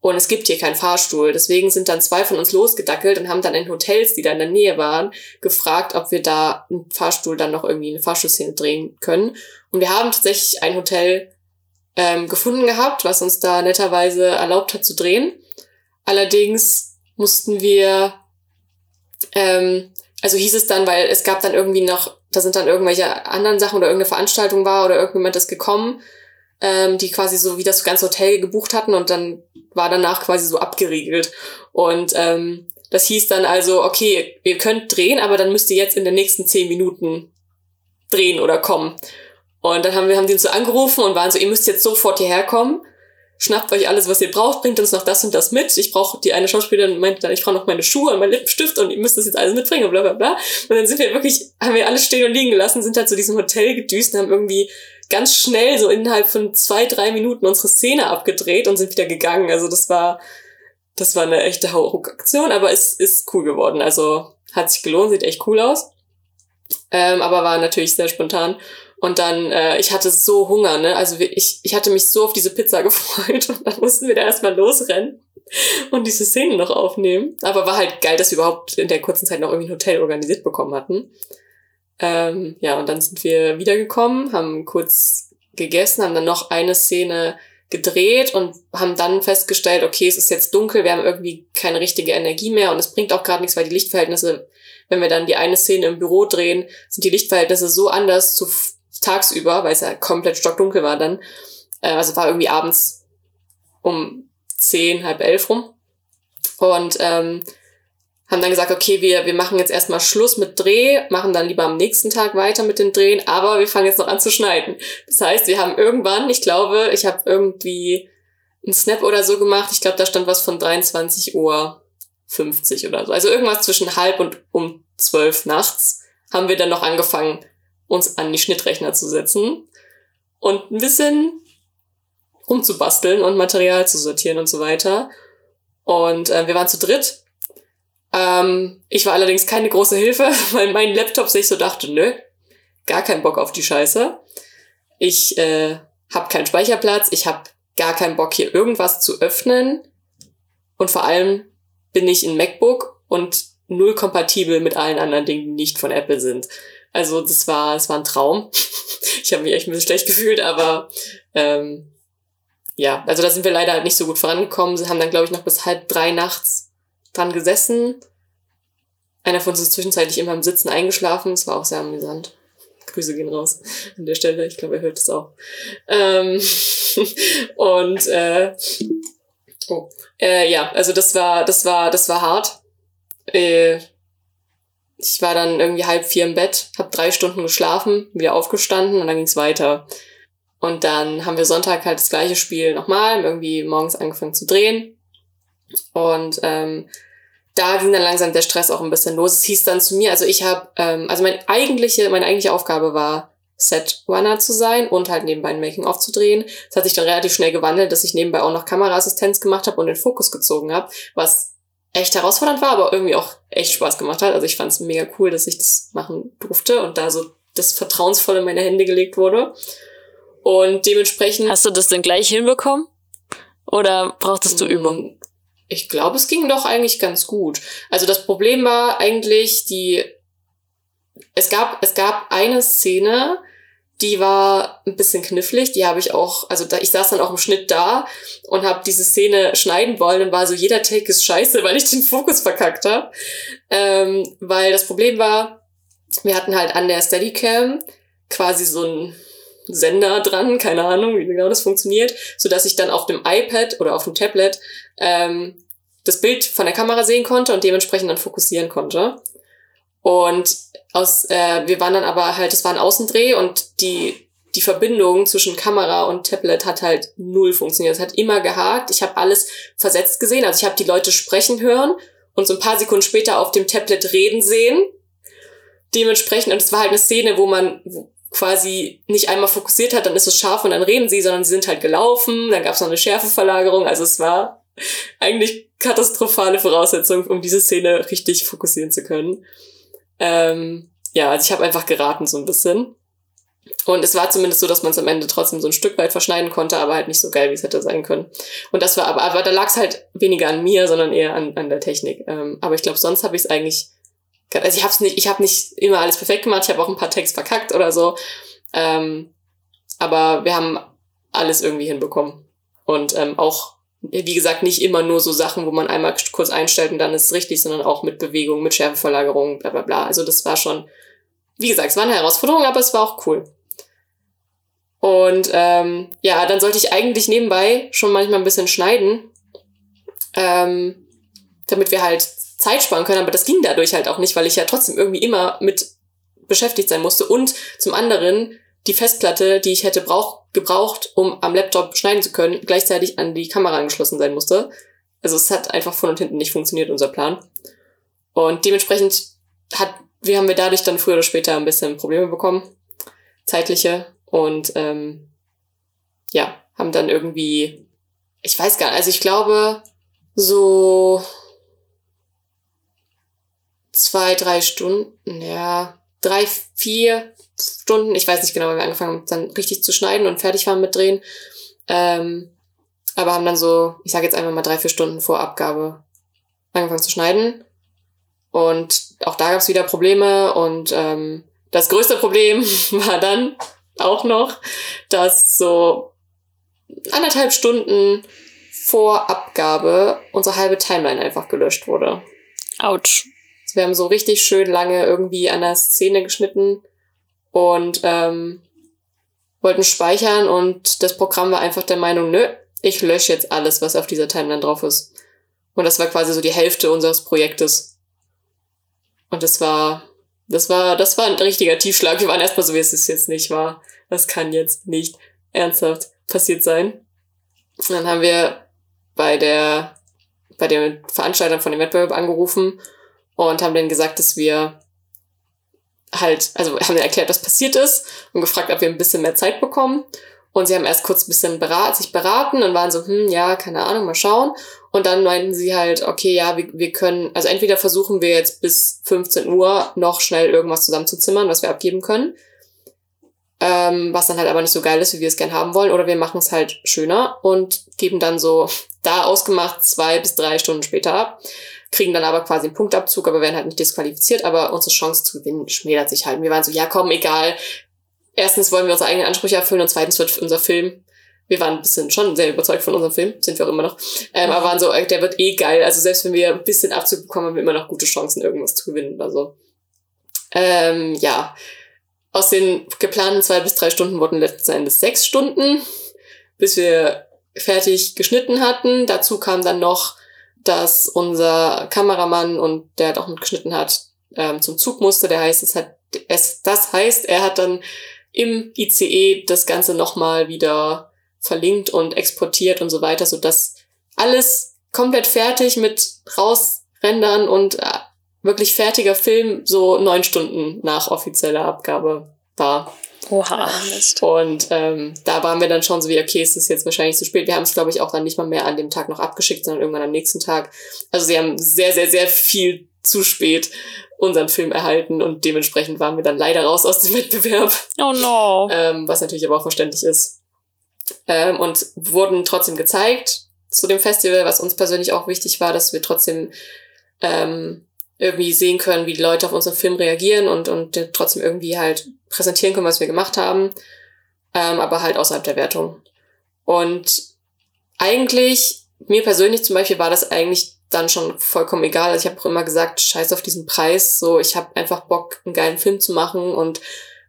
Und es gibt hier keinen Fahrstuhl. Deswegen sind dann zwei von uns losgedackelt und haben dann in Hotels, die da in der Nähe waren, gefragt, ob wir da einen Fahrstuhl dann noch irgendwie eine Fahrstuhlszene drehen können. Und wir haben tatsächlich ein Hotel ähm, gefunden gehabt, was uns da netterweise erlaubt hat zu drehen. Allerdings mussten wir, ähm, also hieß es dann, weil es gab dann irgendwie noch, da sind dann irgendwelche anderen Sachen oder irgendeine Veranstaltung war oder irgendjemand ist gekommen, ähm, die quasi so wie das ganze Hotel gebucht hatten und dann war danach quasi so abgeriegelt. Und ähm, das hieß dann also, okay, ihr könnt drehen, aber dann müsst ihr jetzt in den nächsten zehn Minuten drehen oder kommen. Und dann haben wir haben die uns so angerufen und waren so, ihr müsst jetzt sofort hierher kommen. Schnappt euch alles, was ihr braucht, bringt uns noch das und das mit. Ich brauche, die eine Schauspielerin meinte dann, ich brauche noch meine Schuhe und meinen Lippenstift und ihr müsst das jetzt alles mitbringen und bla bla bla. Und dann sind wir wirklich, haben wir alles stehen und liegen gelassen, sind halt zu diesem Hotel gedüst und haben irgendwie ganz schnell, so innerhalb von zwei, drei Minuten unsere Szene abgedreht und sind wieder gegangen. Also das war, das war eine echte Hauruck-Aktion, aber es ist cool geworden. Also hat sich gelohnt, sieht echt cool aus. Ähm, aber war natürlich sehr spontan. Und dann, äh, ich hatte so Hunger, ne? Also ich, ich hatte mich so auf diese Pizza (laughs) gefreut und dann mussten wir da erstmal losrennen und diese Szenen noch aufnehmen. Aber war halt geil, dass wir überhaupt in der kurzen Zeit noch irgendwie ein Hotel organisiert bekommen hatten. Ähm, ja, und dann sind wir wiedergekommen, haben kurz gegessen, haben dann noch eine Szene gedreht und haben dann festgestellt, okay, es ist jetzt dunkel, wir haben irgendwie keine richtige Energie mehr und es bringt auch gerade nichts, weil die Lichtverhältnisse, wenn wir dann die eine Szene im Büro drehen, sind die Lichtverhältnisse so anders zu tagsüber, weil es ja komplett stockdunkel war dann. Äh, also war irgendwie abends um zehn, halb elf rum. Und ähm, haben dann gesagt, okay, wir, wir machen jetzt erstmal Schluss mit Dreh, machen dann lieber am nächsten Tag weiter mit den Drehen, aber wir fangen jetzt noch an zu schneiden. Das heißt, wir haben irgendwann, ich glaube, ich habe irgendwie einen Snap oder so gemacht, ich glaube, da stand was von 23 Uhr 50 oder so. Also irgendwas zwischen halb und um zwölf nachts haben wir dann noch angefangen, uns an die Schnittrechner zu setzen und ein bisschen rumzubasteln und Material zu sortieren und so weiter. Und äh, wir waren zu dritt. Ähm, ich war allerdings keine große Hilfe, (laughs) weil mein Laptop sich so dachte, nö, gar keinen Bock auf die Scheiße. Ich äh, habe keinen Speicherplatz, ich habe gar keinen Bock hier irgendwas zu öffnen. Und vor allem bin ich ein MacBook und null kompatibel mit allen anderen Dingen, die nicht von Apple sind. Also das war, es war ein Traum. (laughs) ich habe mich echt ein bisschen schlecht gefühlt, aber ähm, ja, also da sind wir leider nicht so gut vorangekommen. Sie haben dann, glaube ich, noch bis halb drei nachts dran gesessen. Einer von uns ist zwischenzeitlich immer im Sitzen eingeschlafen. Es war auch sehr amüsant. Grüße gehen raus an der Stelle. Ich glaube, er hört es auch. Ähm (laughs) und äh, oh, äh, ja, also das war, das war, das war hart. Äh, ich war dann irgendwie halb vier im Bett, habe drei Stunden geschlafen, wieder aufgestanden und dann ging's weiter. Und dann haben wir Sonntag halt das gleiche Spiel nochmal, irgendwie morgens angefangen zu drehen. Und ähm, da ging dann langsam der Stress auch ein bisschen los. Es hieß dann zu mir, also ich habe, ähm, also meine eigentliche, meine eigentliche Aufgabe war, Set-Runner zu sein und halt nebenbei ein Making-of zu drehen. Das hat sich dann relativ schnell gewandelt, dass ich nebenbei auch noch Kameraassistenz gemacht habe und den Fokus gezogen habe, was echt herausfordernd war, aber irgendwie auch echt Spaß gemacht hat. Also ich fand es mega cool, dass ich das machen durfte und da so das vertrauensvoll in meine Hände gelegt wurde. Und dementsprechend. Hast du das denn gleich hinbekommen? Oder brauchtest du Mm, Übung? Ich glaube, es ging doch eigentlich ganz gut. Also das Problem war eigentlich die, es gab, es gab eine Szene, die war ein bisschen knifflig, die habe ich auch, also da, ich saß dann auch im Schnitt da und habe diese Szene schneiden wollen und war so, jeder Take ist scheiße, (laughs) weil ich den Fokus verkackt habe. Ähm, weil das Problem war, wir hatten halt an der Steadicam quasi so ein Sender dran, keine Ahnung, wie genau das funktioniert, so dass ich dann auf dem iPad oder auf dem Tablet ähm, das Bild von der Kamera sehen konnte und dementsprechend dann fokussieren konnte. Und aus, äh, wir waren dann aber halt, es war ein Außendreh und die die Verbindung zwischen Kamera und Tablet hat halt null funktioniert. Es hat immer gehakt. Ich habe alles versetzt gesehen. Also ich habe die Leute sprechen hören und so ein paar Sekunden später auf dem Tablet reden sehen. Dementsprechend, und es war halt eine Szene, wo man quasi nicht einmal fokussiert hat, dann ist es scharf und dann reden sie, sondern sie sind halt gelaufen, dann gab es noch eine Schärfeverlagerung. Also es war eigentlich katastrophale Voraussetzung, um diese Szene richtig fokussieren zu können. Ähm, ja, also ich habe einfach geraten so ein bisschen. Und es war zumindest so, dass man es am Ende trotzdem so ein Stück weit verschneiden konnte, aber halt nicht so geil, wie es hätte sein können. Und das war aber, aber da lag es halt weniger an mir, sondern eher an, an der Technik. Ähm, aber ich glaube, sonst habe ich es eigentlich, also ich habe es nicht, ich habe nicht immer alles perfekt gemacht. Ich habe auch ein paar Tags verkackt oder so. Ähm, aber wir haben alles irgendwie hinbekommen. Und ähm, auch, wie gesagt, nicht immer nur so Sachen, wo man einmal kurz einstellt und dann ist es richtig, sondern auch mit Bewegung, mit Schärfeverlagerung, bla bla bla. Also das war schon, wie gesagt, es war eine Herausforderung, aber es war auch cool. Und ähm, ja, dann sollte ich eigentlich nebenbei schon manchmal ein bisschen schneiden, ähm, damit wir halt Zeit sparen können. Aber das ging dadurch halt auch nicht, weil ich ja trotzdem irgendwie immer mit beschäftigt sein musste. Und zum anderen die Festplatte, die ich hätte brauch, gebraucht, um am Laptop schneiden zu können, gleichzeitig an die Kamera angeschlossen sein musste. Also es hat einfach von und hinten nicht funktioniert, unser Plan. Und dementsprechend hat, wir haben wir dadurch dann früher oder später ein bisschen Probleme bekommen. Zeitliche. Und ähm, ja, haben dann irgendwie, ich weiß gar nicht, also ich glaube, so zwei, drei Stunden, ja, drei, vier Stunden, ich weiß nicht genau, weil wir angefangen haben, dann richtig zu schneiden und fertig waren mit Drehen. Ähm, aber haben dann so, ich sage jetzt einfach mal drei, vier Stunden vor Abgabe angefangen zu schneiden. Und auch da gab es wieder Probleme und ähm, das größte Problem (laughs) war dann auch noch, dass so anderthalb Stunden vor Abgabe unsere halbe Timeline einfach gelöscht wurde. Autsch. Wir haben so richtig schön lange irgendwie an der Szene geschnitten und ähm, wollten speichern und das Programm war einfach der Meinung, nö, ich lösche jetzt alles, was auf dieser Timeline drauf ist. Und das war quasi so die Hälfte unseres Projektes. Und das war, das war, das war ein richtiger Tiefschlag. Wir waren erstmal so, wie es ist jetzt nicht wahr. Das kann jetzt nicht ernsthaft passiert sein. Und dann haben wir bei der, bei den Veranstaltern von dem Wettbewerb angerufen und haben denen gesagt, dass wir halt, also haben denen erklärt, was passiert ist und gefragt, ob wir ein bisschen mehr Zeit bekommen. Und sie haben erst kurz ein bisschen berat, sich beraten und waren so, hm, ja, keine Ahnung, mal schauen. Und dann meinten sie halt, okay, ja, wir, wir können, also entweder versuchen wir jetzt bis 15 Uhr noch schnell irgendwas zusammenzuzimmern, was wir abgeben können. Ähm, was dann halt aber nicht so geil ist, wie wir es gern haben wollen. Oder wir machen es halt schöner und geben dann so da ausgemacht zwei bis drei Stunden später ab. Kriegen dann aber quasi einen Punktabzug, aber werden halt nicht disqualifiziert. Aber unsere Chance zu gewinnen schmälert sich halt. Wir waren so, ja komm, egal. Erstens wollen wir unsere eigenen Ansprüche erfüllen und zweitens wird unser Film wir waren ein bisschen schon sehr überzeugt von unserem Film, sind wir auch immer noch. Ähm, aber waren so, äh, der wird eh geil. Also selbst wenn wir ein bisschen Abzug bekommen, haben wir immer noch gute Chancen, irgendwas zu gewinnen oder so. Ähm, ja. Aus den geplanten zwei bis drei Stunden wurden letzten Endes sechs Stunden, bis wir fertig geschnitten hatten. Dazu kam dann noch, dass unser Kameramann und der hat auch mitgeschnitten hat, ähm, zum Zug musste. Der heißt, es hat, es, das heißt, er hat dann im ICE das Ganze nochmal wieder verlinkt und exportiert und so weiter, so dass alles komplett fertig mit rausrendern und äh, wirklich fertiger Film so neun Stunden nach offizieller Abgabe war. Oha. Und ähm, da waren wir dann schon so wie, okay, es ist jetzt wahrscheinlich zu spät. Wir haben es, glaube ich, auch dann nicht mal mehr an dem Tag noch abgeschickt, sondern irgendwann am nächsten Tag. Also sie haben sehr, sehr, sehr viel zu spät unseren Film erhalten und dementsprechend waren wir dann leider raus aus dem (laughs) Wettbewerb. Oh no. Ähm, was natürlich aber auch verständlich ist. Ähm, und wurden trotzdem gezeigt zu dem Festival, was uns persönlich auch wichtig war, dass wir trotzdem ähm, irgendwie sehen können, wie die Leute auf unseren Film reagieren und, und trotzdem irgendwie halt präsentieren können, was wir gemacht haben, ähm, aber halt außerhalb der Wertung. Und eigentlich, mir persönlich zum Beispiel war das eigentlich dann schon vollkommen egal. Also ich habe auch immer gesagt, scheiß auf diesen Preis, so ich habe einfach Bock, einen geilen Film zu machen und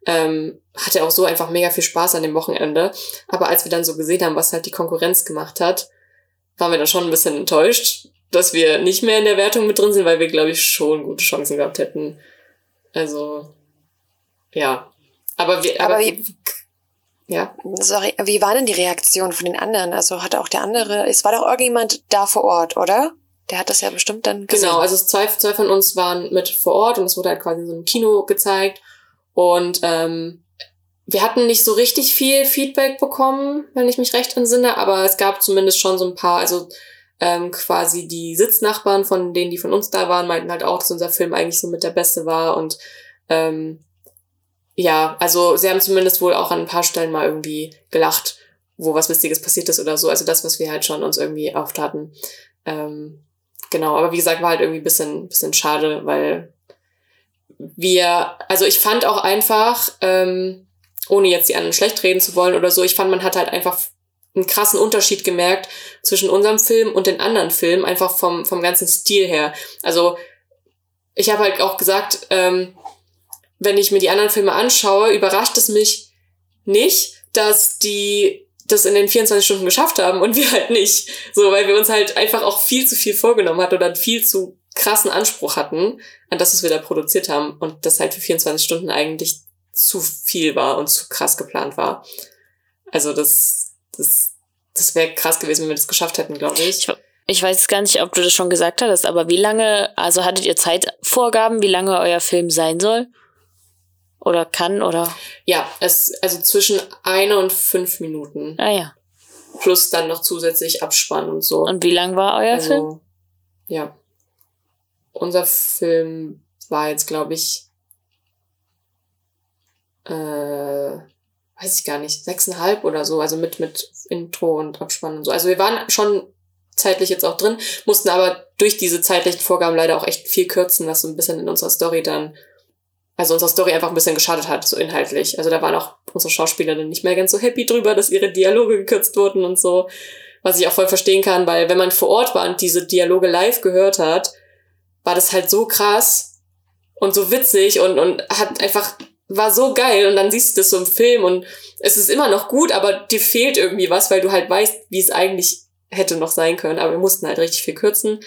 ähm, hatte auch so einfach mega viel Spaß an dem Wochenende. Aber als wir dann so gesehen haben, was halt die Konkurrenz gemacht hat, waren wir dann schon ein bisschen enttäuscht, dass wir nicht mehr in der Wertung mit drin sind, weil wir, glaube ich, schon gute Chancen gehabt hätten. Also, ja. Aber wir, Aber aber, wie- ja. Sorry, wie war denn die Reaktion von den anderen? Also hatte auch der andere, es war doch irgendjemand da vor Ort, oder? Der hat das ja bestimmt dann gesehen. Genau, also zwei, zwei von uns waren mit vor Ort und es wurde halt quasi so einem Kino gezeigt. Und ähm, wir hatten nicht so richtig viel Feedback bekommen, wenn ich mich recht entsinne, aber es gab zumindest schon so ein paar, also ähm, quasi die Sitznachbarn von denen, die von uns da waren, meinten halt auch, dass unser Film eigentlich so mit der Beste war und ähm, ja, also sie haben zumindest wohl auch an ein paar Stellen mal irgendwie gelacht, wo was Witziges passiert ist oder so. Also das, was wir halt schon uns irgendwie hatten. Ähm, genau, aber wie gesagt, war halt irgendwie ein bisschen, bisschen schade, weil wir, also ich fand auch einfach, ähm, ohne jetzt die anderen schlecht reden zu wollen oder so, ich fand, man hat halt einfach einen krassen Unterschied gemerkt zwischen unserem Film und den anderen Filmen, einfach vom, vom ganzen Stil her. Also ich habe halt auch gesagt, ähm, wenn ich mir die anderen Filme anschaue, überrascht es mich nicht, dass die das in den 24 Stunden geschafft haben und wir halt nicht. So, weil wir uns halt einfach auch viel zu viel vorgenommen hatten oder viel zu krassen Anspruch hatten an das, was wir da produziert haben und das halt für 24 Stunden eigentlich zu viel war und zu krass geplant war. Also das, das, das wäre krass gewesen, wenn wir das geschafft hätten, glaube ich. Ich, ich weiß gar nicht, ob du das schon gesagt hattest, aber wie lange, also hattet ihr Zeitvorgaben, wie lange euer Film sein soll? Oder kann oder? Ja, es, also zwischen eine und fünf Minuten. Ah ja. Plus dann noch zusätzlich Abspann und so. Und wie lang war euer Film? also, ja. Unser Film war jetzt, glaube ich, äh, weiß ich gar nicht, sechseinhalb oder so, also mit, mit Intro und Abspann und so. Also wir waren schon zeitlich jetzt auch drin, mussten aber durch diese zeitlichen Vorgaben leider auch echt viel kürzen, was so ein bisschen in unserer Story dann, also unserer Story einfach ein bisschen geschadet hat, so inhaltlich. Also da waren auch unsere Schauspielerinnen nicht mehr ganz so happy drüber, dass ihre Dialoge gekürzt wurden und so. Was ich auch voll verstehen kann, weil wenn man vor Ort war und diese Dialoge live gehört hat, war das halt so krass und so witzig und, und hat einfach, war so geil und dann siehst du das so im Film und es ist immer noch gut, aber dir fehlt irgendwie was, weil du halt weißt, wie es eigentlich hätte noch sein können, aber wir mussten halt richtig viel kürzen.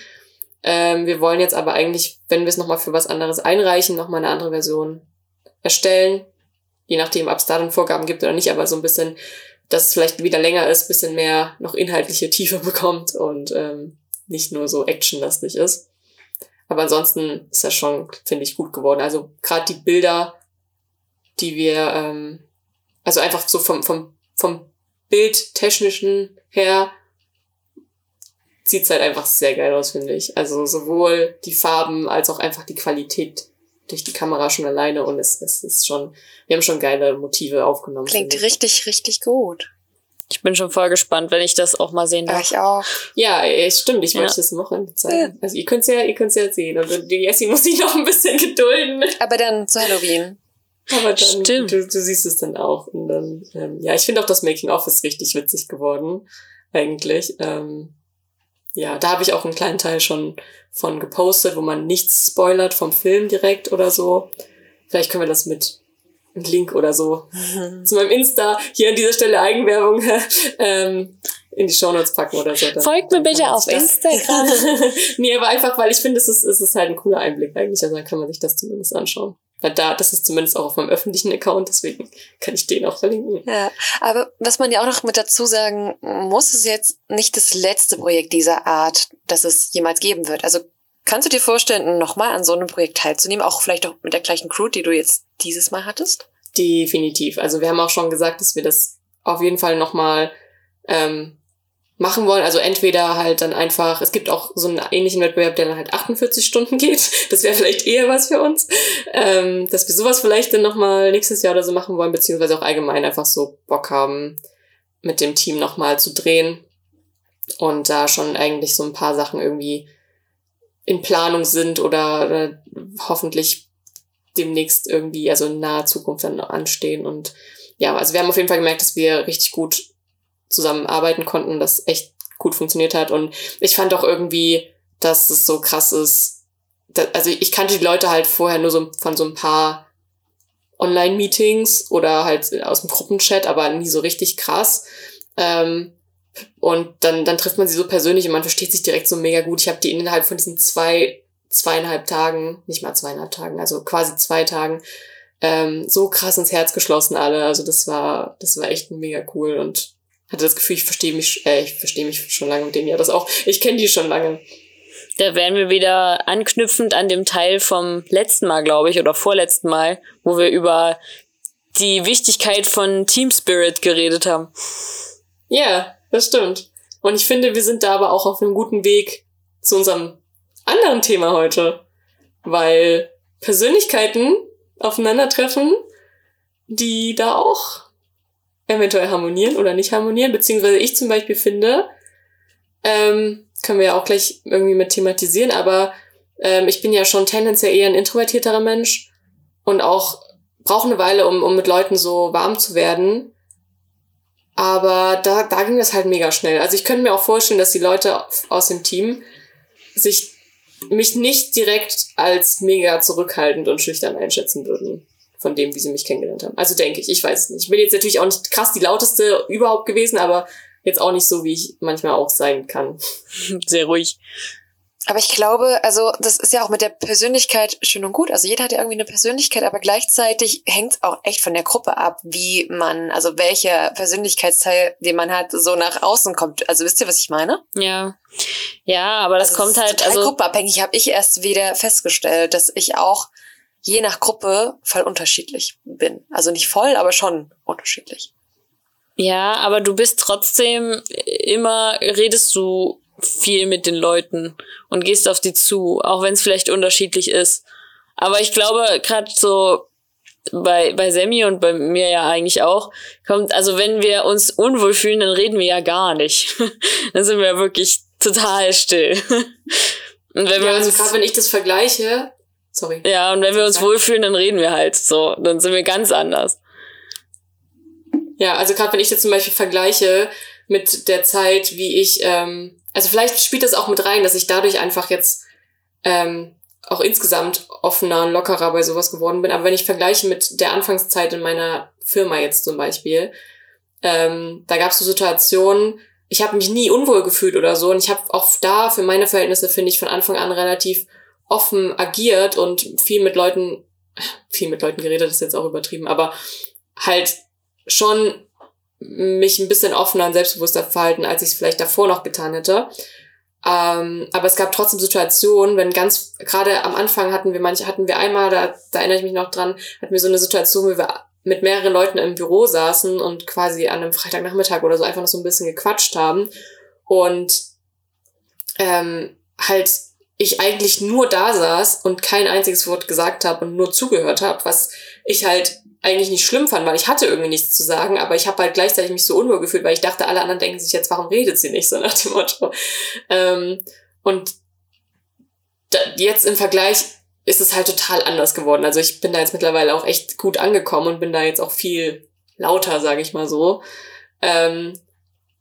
Ähm, wir wollen jetzt aber eigentlich, wenn wir es nochmal für was anderes einreichen, nochmal eine andere Version erstellen, je nachdem, ob es da dann Vorgaben gibt oder nicht, aber so ein bisschen, dass es vielleicht wieder länger ist, bisschen mehr noch inhaltliche Tiefe (laughs) bekommt und ähm, nicht nur so actionlastig ist. Aber ansonsten ist das schon, finde ich, gut geworden. Also gerade die Bilder, die wir, ähm, also einfach so vom, vom, vom Bildtechnischen her, sieht's halt einfach sehr geil aus, finde ich. Also sowohl die Farben als auch einfach die Qualität durch die Kamera schon alleine und es, es ist schon, wir haben schon geile Motive aufgenommen. Klingt richtig, richtig gut. Ich bin schon voll gespannt, wenn ich das auch mal sehen Ja, darf. ich auch. Ja, es stimmt, ich wollte Ja. das am Wochenende zeigen. Also ihr könnt's ja, ihr könnt's ja sehen. Und die Jessie muss sich noch ein bisschen gedulden. Aber dann zu Halloween. Aber dann, Stimmt. Du, du siehst es dann auch. Und dann, ähm, ja, ich finde auch das Making-of ist richtig witzig geworden, eigentlich. Ähm, ja, da habe ich auch einen kleinen Teil schon von gepostet, wo man nichts spoilert vom Film direkt oder so. Vielleicht können wir das mit einem Link oder so (laughs) zu meinem Insta, hier an dieser Stelle Eigenwerbung, (laughs) ähm, in die Shownotes packen oder so. Dann- Folgt mir bitte auf das- Instagram. (laughs) nee, aber einfach, weil ich finde, es ist, es ist halt ein cooler Einblick eigentlich. Also dann kann man sich das zumindest anschauen. Weil da, das ist zumindest auch auf meinem öffentlichen Account, deswegen kann ich den auch verlinken. Ja, aber was man ja auch noch mit dazu sagen muss, ist jetzt nicht das letzte Projekt dieser Art, das es jemals geben wird. Also kannst du dir vorstellen, nochmal an so einem Projekt teilzunehmen, auch vielleicht auch mit der gleichen Crew, die du jetzt dieses Mal hattest? Definitiv. Also wir haben auch schon gesagt, dass wir das auf jeden Fall nochmal ähm, machen wollen. Also entweder halt dann einfach, es gibt auch so einen ähnlichen Wettbewerb, der dann halt 48 Stunden (laughs) geht. Das wäre vielleicht eher was für uns. Ähm, dass wir sowas vielleicht dann nochmal nächstes Jahr oder so machen wollen, beziehungsweise auch allgemein einfach so Bock haben, mit dem Team nochmal zu drehen. Und da schon eigentlich so ein paar Sachen irgendwie in Planung sind oder, oder hoffentlich demnächst irgendwie, also in naher Zukunft dann anstehen. Und ja, also wir haben auf jeden Fall gemerkt, dass wir richtig gut zusammenarbeiten konnten, das echt gut funktioniert hat. Und ich fand auch irgendwie, dass es so krass ist. Dass, also ich kannte die Leute halt vorher nur so von so ein paar Online-Meetings oder halt aus dem Gruppenchat, aber nie so richtig krass. Ähm, und dann, dann trifft man sie so persönlich und man versteht sich direkt so mega gut. Ich habe die innerhalb von diesen zwei, zweieinhalb Tagen, nicht mal zweieinhalb Tagen, also quasi zwei Tagen, ähm, so krass ins Herz geschlossen alle. Also das war, das war echt mega cool und hatte das Gefühl, ich verstehe mich, äh, ich verstehe mich schon lange mit denen ja das auch. Ich kenne die schon lange. Da wären wir wieder anknüpfend an dem Teil vom letzten Mal, glaube ich, oder vorletzten Mal, wo wir über die Wichtigkeit von Team Spirit geredet haben. Ja, das stimmt. Und ich finde, wir sind da aber auch auf einem guten Weg zu unserem anderen Thema heute. Weil Persönlichkeiten aufeinandertreffen, die da auch eventuell harmonieren oder nicht harmonieren, beziehungsweise ich zum Beispiel finde, ähm, können wir ja auch gleich irgendwie mit thematisieren, aber ähm, ich bin ja schon tendenziell eher ein introvertierterer Mensch und auch brauche eine Weile, um, um mit Leuten so warm zu werden. Aber da, da ging das halt mega schnell. Also ich könnte mir auch vorstellen, dass die Leute aus dem Team sich mich nicht direkt als mega zurückhaltend und schüchtern einschätzen würden von dem, wie sie mich kennengelernt haben. Also denke ich, ich weiß es nicht. Ich bin jetzt natürlich auch nicht krass die lauteste überhaupt gewesen, aber jetzt auch nicht so, wie ich manchmal auch sein kann. (laughs) Sehr ruhig. Aber ich glaube, also das ist ja auch mit der Persönlichkeit schön und gut. Also jeder hat ja irgendwie eine Persönlichkeit, aber gleichzeitig hängt es auch echt von der Gruppe ab, wie man, also welcher Persönlichkeitsteil, den man hat, so nach außen kommt. Also wisst ihr, was ich meine? Ja. Ja, aber das also kommt halt. Total also gruppeabhängig habe ich erst wieder festgestellt, dass ich auch je nach Gruppe voll unterschiedlich bin. Also nicht voll, aber schon unterschiedlich. Ja, aber du bist trotzdem immer, redest du viel mit den Leuten und gehst auf die zu, auch wenn es vielleicht unterschiedlich ist. Aber ich glaube, gerade so bei, bei Sammy und bei mir ja eigentlich auch, kommt, also wenn wir uns unwohl fühlen, dann reden wir ja gar nicht. (laughs) dann sind wir wirklich total still. (laughs) und wenn ja, wir also gerade wenn ich das vergleiche, Sorry. Ja, und wenn wir uns wohlfühlen, dann reden wir halt so. Dann sind wir ganz anders. Ja, also gerade wenn ich jetzt zum Beispiel vergleiche mit der Zeit, wie ich, ähm, also vielleicht spielt das auch mit rein, dass ich dadurch einfach jetzt ähm, auch insgesamt offener und lockerer bei sowas geworden bin. Aber wenn ich vergleiche mit der Anfangszeit in meiner Firma jetzt zum Beispiel, ähm, da gab es so Situationen, ich habe mich nie unwohl gefühlt oder so. Und ich habe auch da für meine Verhältnisse, finde ich, von Anfang an relativ offen agiert und viel mit Leuten, viel mit Leuten geredet, ist jetzt auch übertrieben, aber halt schon mich ein bisschen offener und selbstbewusster verhalten, als ich es vielleicht davor noch getan hätte. Ähm, aber es gab trotzdem Situationen, wenn ganz, gerade am Anfang hatten wir manche, hatten wir einmal, da, da erinnere ich mich noch dran, hatten wir so eine Situation, wo wir mit mehreren Leuten im Büro saßen und quasi an einem Freitagnachmittag oder so einfach noch so ein bisschen gequatscht haben und ähm, halt ich eigentlich nur da saß und kein einziges Wort gesagt habe und nur zugehört habe, was ich halt eigentlich nicht schlimm fand, weil ich hatte irgendwie nichts zu sagen, aber ich habe halt gleichzeitig mich so unwohl gefühlt, weil ich dachte, alle anderen denken sich jetzt, warum redet sie nicht so nach dem Motto. Ähm, und da, jetzt im Vergleich ist es halt total anders geworden. Also ich bin da jetzt mittlerweile auch echt gut angekommen und bin da jetzt auch viel lauter, sage ich mal so. Ähm,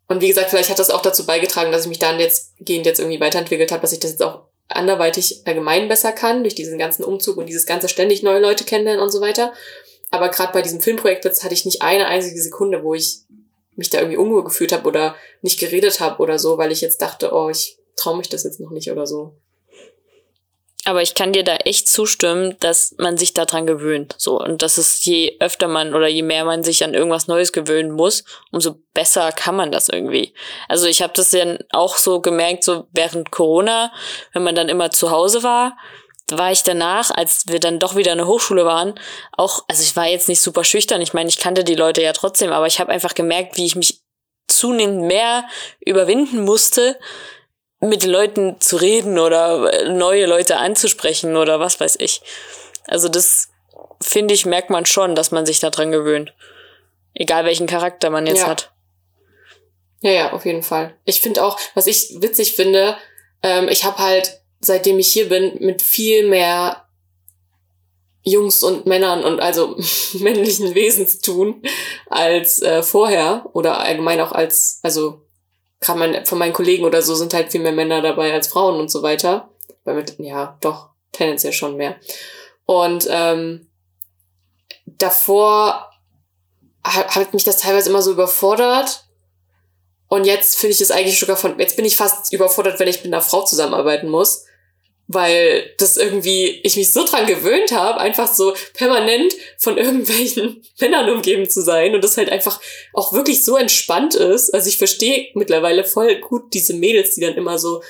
und wie gesagt, vielleicht hat das auch dazu beigetragen, dass ich mich dann jetzt gehend jetzt irgendwie weiterentwickelt habe, dass ich das jetzt auch anderweitig allgemein besser kann, durch diesen ganzen Umzug und dieses ganze ständig neue Leute kennenlernen und so weiter. Aber gerade bei diesem Filmprojekt hatte ich nicht eine einzige Sekunde, wo ich mich da irgendwie unwohl gefühlt habe oder nicht geredet habe oder so, weil ich jetzt dachte, oh, ich traue mich das jetzt noch nicht oder so. Aber ich kann dir da echt zustimmen, dass man sich daran gewöhnt. So. Und dass es je öfter man oder je mehr man sich an irgendwas Neues gewöhnen muss, umso besser kann man das irgendwie. Also ich habe das ja auch so gemerkt, so während Corona, wenn man dann immer zu Hause war, war ich danach, als wir dann doch wieder in der Hochschule waren, auch, also ich war jetzt nicht super schüchtern. Ich meine, ich kannte die Leute ja trotzdem, aber ich habe einfach gemerkt, wie ich mich zunehmend mehr überwinden musste, mit Leuten zu reden oder neue Leute anzusprechen oder was weiß ich. Also das finde ich, merkt man schon, dass man sich daran gewöhnt. Egal welchen Charakter man jetzt Ja. hat. Ja, ja, auf jeden Fall. Ich finde auch, was ich witzig finde, ähm, ich habe halt, seitdem ich hier bin, mit viel mehr Jungs und Männern und also (laughs) männlichen Wesen zu tun als äh, vorher oder allgemein auch als, also gerade mein, von meinen Kollegen oder so sind halt viel mehr Männer dabei als Frauen und so weiter. Weil mit, ja, doch, tendenziell schon mehr. Und ähm, davor hat, hat mich das teilweise immer so überfordert. Und jetzt finde ich das eigentlich sogar von, jetzt bin ich fast überfordert, wenn ich mit einer Frau zusammenarbeiten muss. Weil das irgendwie, ich mich so dran gewöhnt habe, einfach so permanent von irgendwelchen (laughs) Männern umgeben zu sein und das halt einfach auch wirklich so entspannt ist. Also ich verstehe mittlerweile voll gut diese Mädels, die dann immer so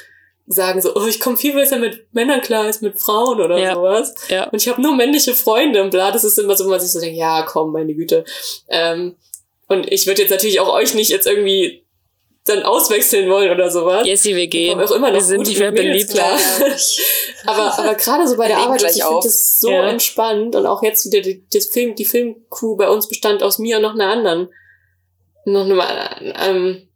sagen so, oh, ich komme viel besser mit Männern klar als mit Frauen oder Ja. sowas. Ja. Und ich habe nur männliche Freunde und bla, das ist immer so, wo man sich so denkt, ja, komm, meine Güte. Ähm, und ich würde jetzt natürlich auch euch nicht jetzt irgendwie dann auswechseln wollen oder sowas. Jessie, wir gehen. Auch immer noch wir sind nicht mehr beliebt. klar. (laughs) aber, aber gerade so bei der Wir legen Arbeit, ich finde das so Ja. entspannt und auch jetzt wieder die, das Film, die Filmcrew bei uns bestand aus mir und noch einer anderen, noch einer, ähm,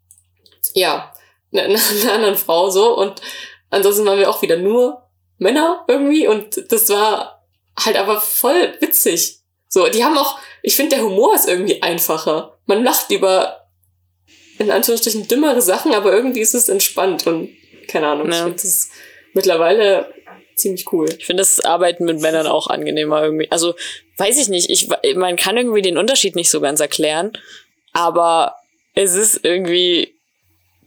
ja, einer, (laughs) einer anderen Frau so und ansonsten waren wir auch wieder nur Männer irgendwie und das war halt aber voll witzig. So, die haben auch, ich finde, der Humor ist irgendwie einfacher. Man lacht über in Anführungsstrichen dümmere Sachen, aber irgendwie ist es entspannt und keine Ahnung, ich Ja. finde es mittlerweile ziemlich cool. Ich finde das Arbeiten mit Männern auch angenehmer irgendwie. Also, weiß ich nicht. Ich, man kann irgendwie den Unterschied nicht so ganz erklären. Aber es ist irgendwie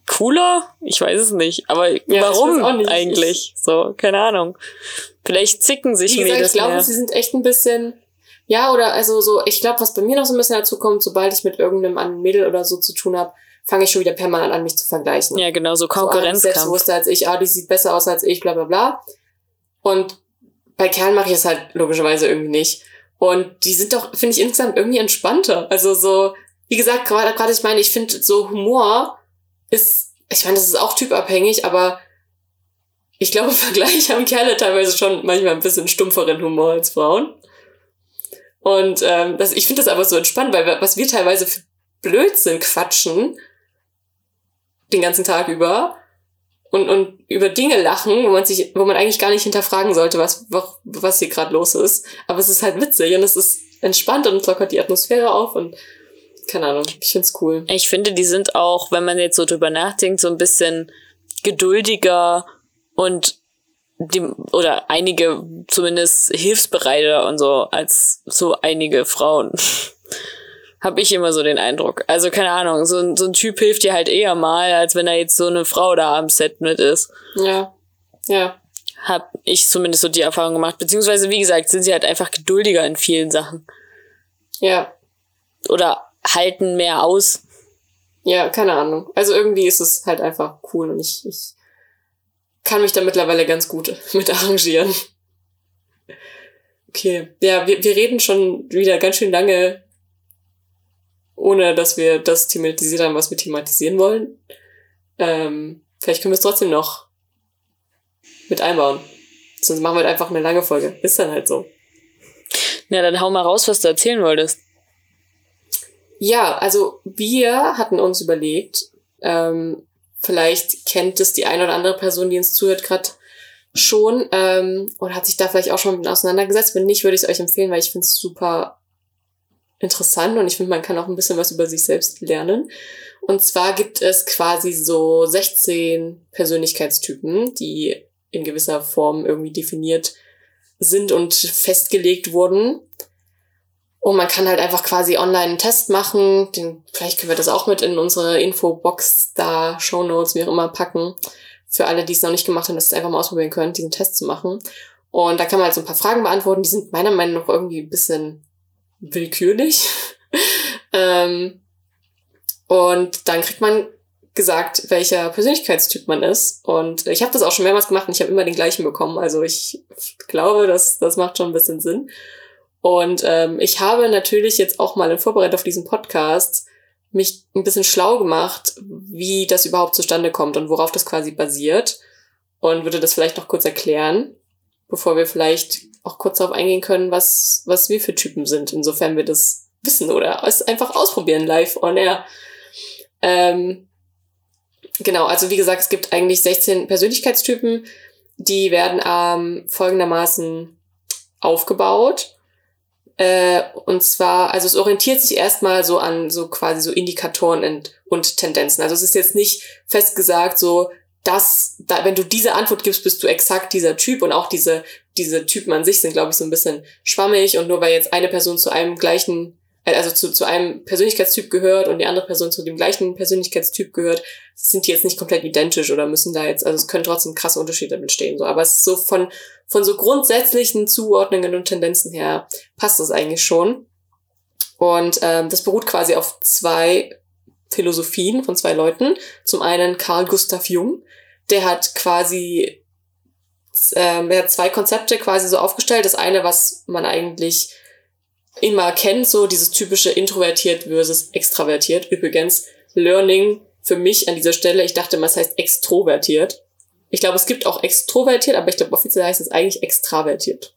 cooler. Ich weiß es nicht. Aber ich weiß warum nicht. eigentlich? So, keine Ahnung. Vielleicht zicken sich Wie gesagt, Mädels ich glaube, mehr. sie sind echt ein bisschen, ja, oder also so, ich glaube, was bei mir noch so ein bisschen dazu kommt, sobald ich mit irgendeinem anderen Mädel oder so zu tun habe, fange ich schon wieder permanent an, mich zu vergleichen. Ja, genau, so So, ah, selbstbewusster als ich, ah, die sieht besser aus als ich, bla bla bla. Und bei Kerlen mache ich es halt logischerweise irgendwie nicht. Und die sind doch, finde ich, insgesamt irgendwie entspannter. Also so, wie gesagt, gerade, gerade ich meine, ich finde so Humor ist, ich meine, das ist auch typabhängig, aber ich glaube, (laughs) im Vergleich haben Kerle teilweise schon manchmal ein bisschen stumpferen Humor als Frauen. Und ähm, das, ich finde das aber so entspannt, weil was wir teilweise für Blödsinn quatschen, den ganzen Tag über und, und über Dinge lachen, wo man sich, wo man eigentlich gar nicht hinterfragen sollte, was, was, hier gerade los ist. Aber es ist halt witzig und es ist entspannt und es lockert die Atmosphäre auf und keine Ahnung, ich find's cool. Ich finde, die sind auch, wenn man jetzt so drüber nachdenkt, so ein bisschen geduldiger und die, oder einige zumindest hilfsbereiter und so als so einige Frauen. (laughs) Hab ich immer so den Eindruck. Also keine Ahnung, so, ein- so ein Typ hilft dir halt eher mal, als wenn da jetzt so eine Frau da am Set mit ist. Ja. Ja. Hab ich zumindest so die Erfahrung gemacht. Beziehungsweise, wie gesagt, sind sie halt einfach geduldiger in vielen Sachen. Ja. Oder halten mehr aus. Ja, keine Ahnung. Also irgendwie ist es halt einfach cool und ich, ich kann mich da mittlerweile ganz gut (laughs) mit arrangieren. Okay. Ja, wir, wir reden schon wieder ganz schön lange, ohne dass wir das thematisiert haben, was wir thematisieren wollen. Ähm, vielleicht können wir es trotzdem noch mit einbauen. Sonst machen wir halt einfach eine lange Folge. Ist dann halt so. Na, dann hau mal raus, was du erzählen wolltest. Ja, also wir hatten uns überlegt, ähm, vielleicht kennt es die eine oder andere Person, die uns zuhört, gerade schon ähm, oder hat sich da vielleicht auch schon mit auseinandergesetzt. Wenn nicht, würde ich es euch empfehlen, weil ich finde es super interessant und ich finde, man kann auch ein bisschen was über sich selbst lernen. Und zwar gibt es quasi so 16 Persönlichkeitstypen, die in gewisser Form irgendwie definiert sind und festgelegt wurden. Und man kann halt einfach quasi online einen Test machen. Den, vielleicht können wir das auch mit in unsere Infobox da, Shownotes, wie auch immer, packen. Für alle, die es noch nicht gemacht haben, dass es einfach mal ausprobieren könnt, diesen Test zu machen. Und da kann man halt so ein paar Fragen beantworten. Die sind meiner Meinung nach irgendwie ein bisschen willkürlich. (laughs) ähm, und dann kriegt man gesagt, welcher Persönlichkeitstyp man ist. Und ich habe das auch schon mehrmals gemacht und ich habe immer den gleichen bekommen. Also ich glaube, das, das macht schon ein bisschen Sinn. Und ähm, ich habe natürlich jetzt auch mal in Vorbereitung auf diesen Podcast mich ein bisschen schlau gemacht, wie das überhaupt zustande kommt und worauf das quasi basiert. Und würde das vielleicht noch kurz erklären, bevor wir vielleicht auch kurz darauf eingehen können, was, was wir für Typen sind, insofern wir das wissen oder es einfach ausprobieren live on air. Ähm, genau, also wie gesagt, es gibt eigentlich 16 Persönlichkeitstypen, die werden ähm, folgendermaßen aufgebaut. Äh, und zwar, also es orientiert sich erstmal so an so quasi so Indikatoren und, und Tendenzen. Also es ist jetzt nicht festgesagt so, dass, da, wenn du diese Antwort gibst, bist du exakt dieser Typ und auch diese, diese Typen an sich sind, glaube ich, so ein bisschen schwammig und nur weil jetzt eine Person zu einem gleichen, äh, also zu, zu einem Persönlichkeitstyp gehört und die andere Person zu dem gleichen Persönlichkeitstyp gehört, sind die jetzt nicht komplett identisch oder müssen da jetzt, also es können trotzdem krasse Unterschiede entstehen, so. Aber es ist so von, von so grundsätzlichen Zuordnungen und Tendenzen her passt das eigentlich schon. Und ähm, das beruht quasi auf zwei Philosophien von zwei Leuten. Zum einen Carl Gustav Jung, der hat quasi ähm, er hat zwei Konzepte quasi so aufgestellt. Das eine, was man eigentlich immer kennt, so dieses typische introvertiert versus extravertiert. Übrigens, Learning für mich an dieser Stelle, ich dachte immer, es heißt extrovertiert. Ich glaube, es gibt auch extrovertiert, aber ich glaube, offiziell heißt es eigentlich extravertiert.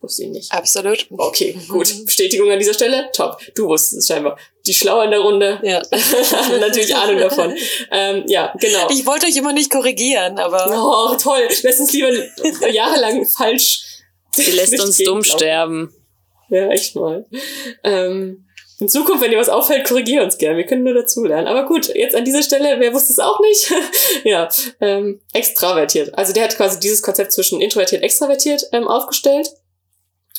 Wusste ich nicht. Absolut. (laughs) Okay, gut. Bestätigung an dieser Stelle. Top. Du wusstest es scheinbar. Die Schlaue in der Runde. Ja. (laughs) haben natürlich Ahnung davon. Ähm, ja, genau. Ich wollte euch immer nicht korrigieren, aber. Oh, toll. Lass uns lieber (laughs) jahrelang falsch. Sie lässt uns dumm sterben. Ja, echt mal. Ähm, in Zukunft, wenn dir was auffällt, korrigier uns gerne. Wir können nur dazulernen. Aber gut, jetzt an dieser Stelle, wer wusste es auch nicht? ja, ähm, extravertiert. Also der hat quasi dieses Konzept zwischen introvertiert und extravertiert ähm, aufgestellt.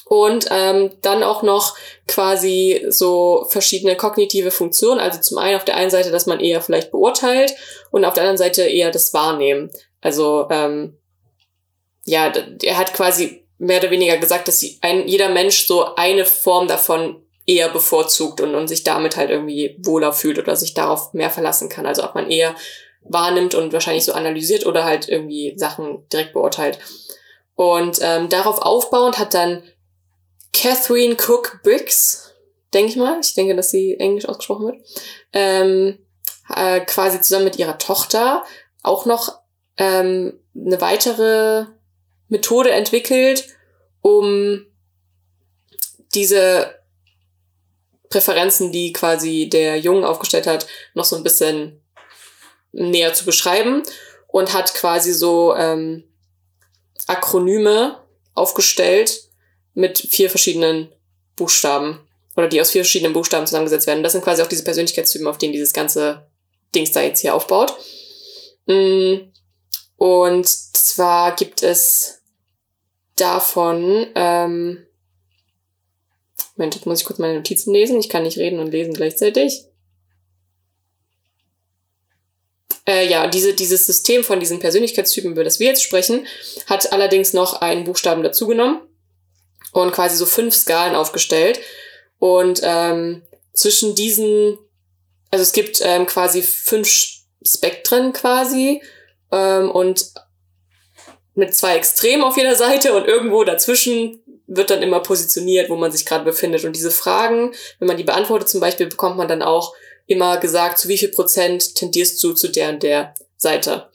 Und ähm, dann auch noch quasi so verschiedene kognitive Funktionen. Also zum einen auf der einen Seite, dass man eher vielleicht beurteilt und auf der anderen Seite eher das Wahrnehmen. Also ähm, ja, er hat quasi mehr oder weniger gesagt, dass ein, jeder Mensch so eine Form davon eher bevorzugt und, und sich damit halt irgendwie wohler fühlt oder sich darauf mehr verlassen kann. Also ob man eher wahrnimmt und wahrscheinlich so analysiert oder halt irgendwie Sachen direkt beurteilt. Und ähm, darauf aufbauend hat dann Catherine Cook Briggs, denke ich mal, ich denke, dass sie englisch ausgesprochen wird, ähm, äh, quasi zusammen mit ihrer Tochter auch noch ähm, eine weitere Methode entwickelt, um diese Präferenzen, die quasi der Jung aufgestellt hat, noch so ein bisschen näher zu beschreiben und hat quasi so ähm, Akronyme aufgestellt mit vier verschiedenen Buchstaben oder die aus vier verschiedenen Buchstaben zusammengesetzt werden. Das sind quasi auch diese Persönlichkeitstypen, auf denen dieses ganze Dings da jetzt hier aufbaut. Mm, und zwar gibt es davon ähm, Moment, jetzt muss ich kurz meine Notizen lesen. Ich kann nicht reden und lesen gleichzeitig. Äh, ja, diese, dieses System von diesen Persönlichkeitstypen, über das wir jetzt sprechen, hat allerdings noch einen Buchstaben dazugenommen und quasi so fünf Skalen aufgestellt. Und ähm, zwischen diesen, also es gibt ähm, quasi fünf Spektren quasi ähm, und mit zwei Extremen auf jeder Seite und irgendwo dazwischen wird dann immer positioniert, wo man sich gerade befindet. Und diese Fragen, wenn man die beantwortet zum Beispiel, bekommt man dann auch immer gesagt, zu wie viel Prozent tendierst du zu der und der Seite.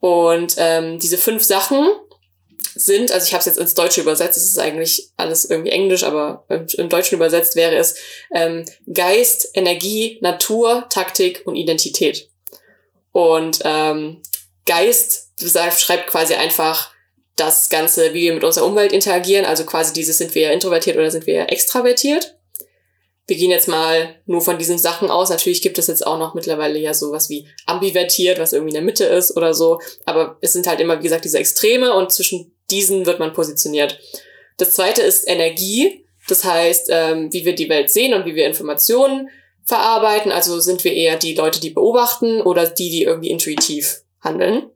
Und ähm, diese fünf Sachen sind, also ich habe es jetzt ins Deutsche übersetzt, es ist eigentlich alles irgendwie Englisch, aber im Deutschen übersetzt wäre es ähm, Geist, Energie, Natur, Taktik und Identität. Und ähm, Geist schreibt quasi einfach das Ganze, wie wir mit unserer Umwelt interagieren, also quasi dieses, sind wir introvertiert oder sind wir extravertiert. Wir gehen jetzt mal nur von diesen Sachen aus. Natürlich gibt es jetzt auch noch mittlerweile ja sowas wie ambivertiert, was irgendwie in der Mitte ist oder so. Aber es sind halt immer, wie gesagt, diese Extreme und zwischen diesen wird man positioniert. Das zweite ist Energie. Das heißt, ähm, wie wir die Welt sehen und wie wir Informationen verarbeiten. Also sind wir eher die Leute, die beobachten oder die, die irgendwie intuitiv handeln.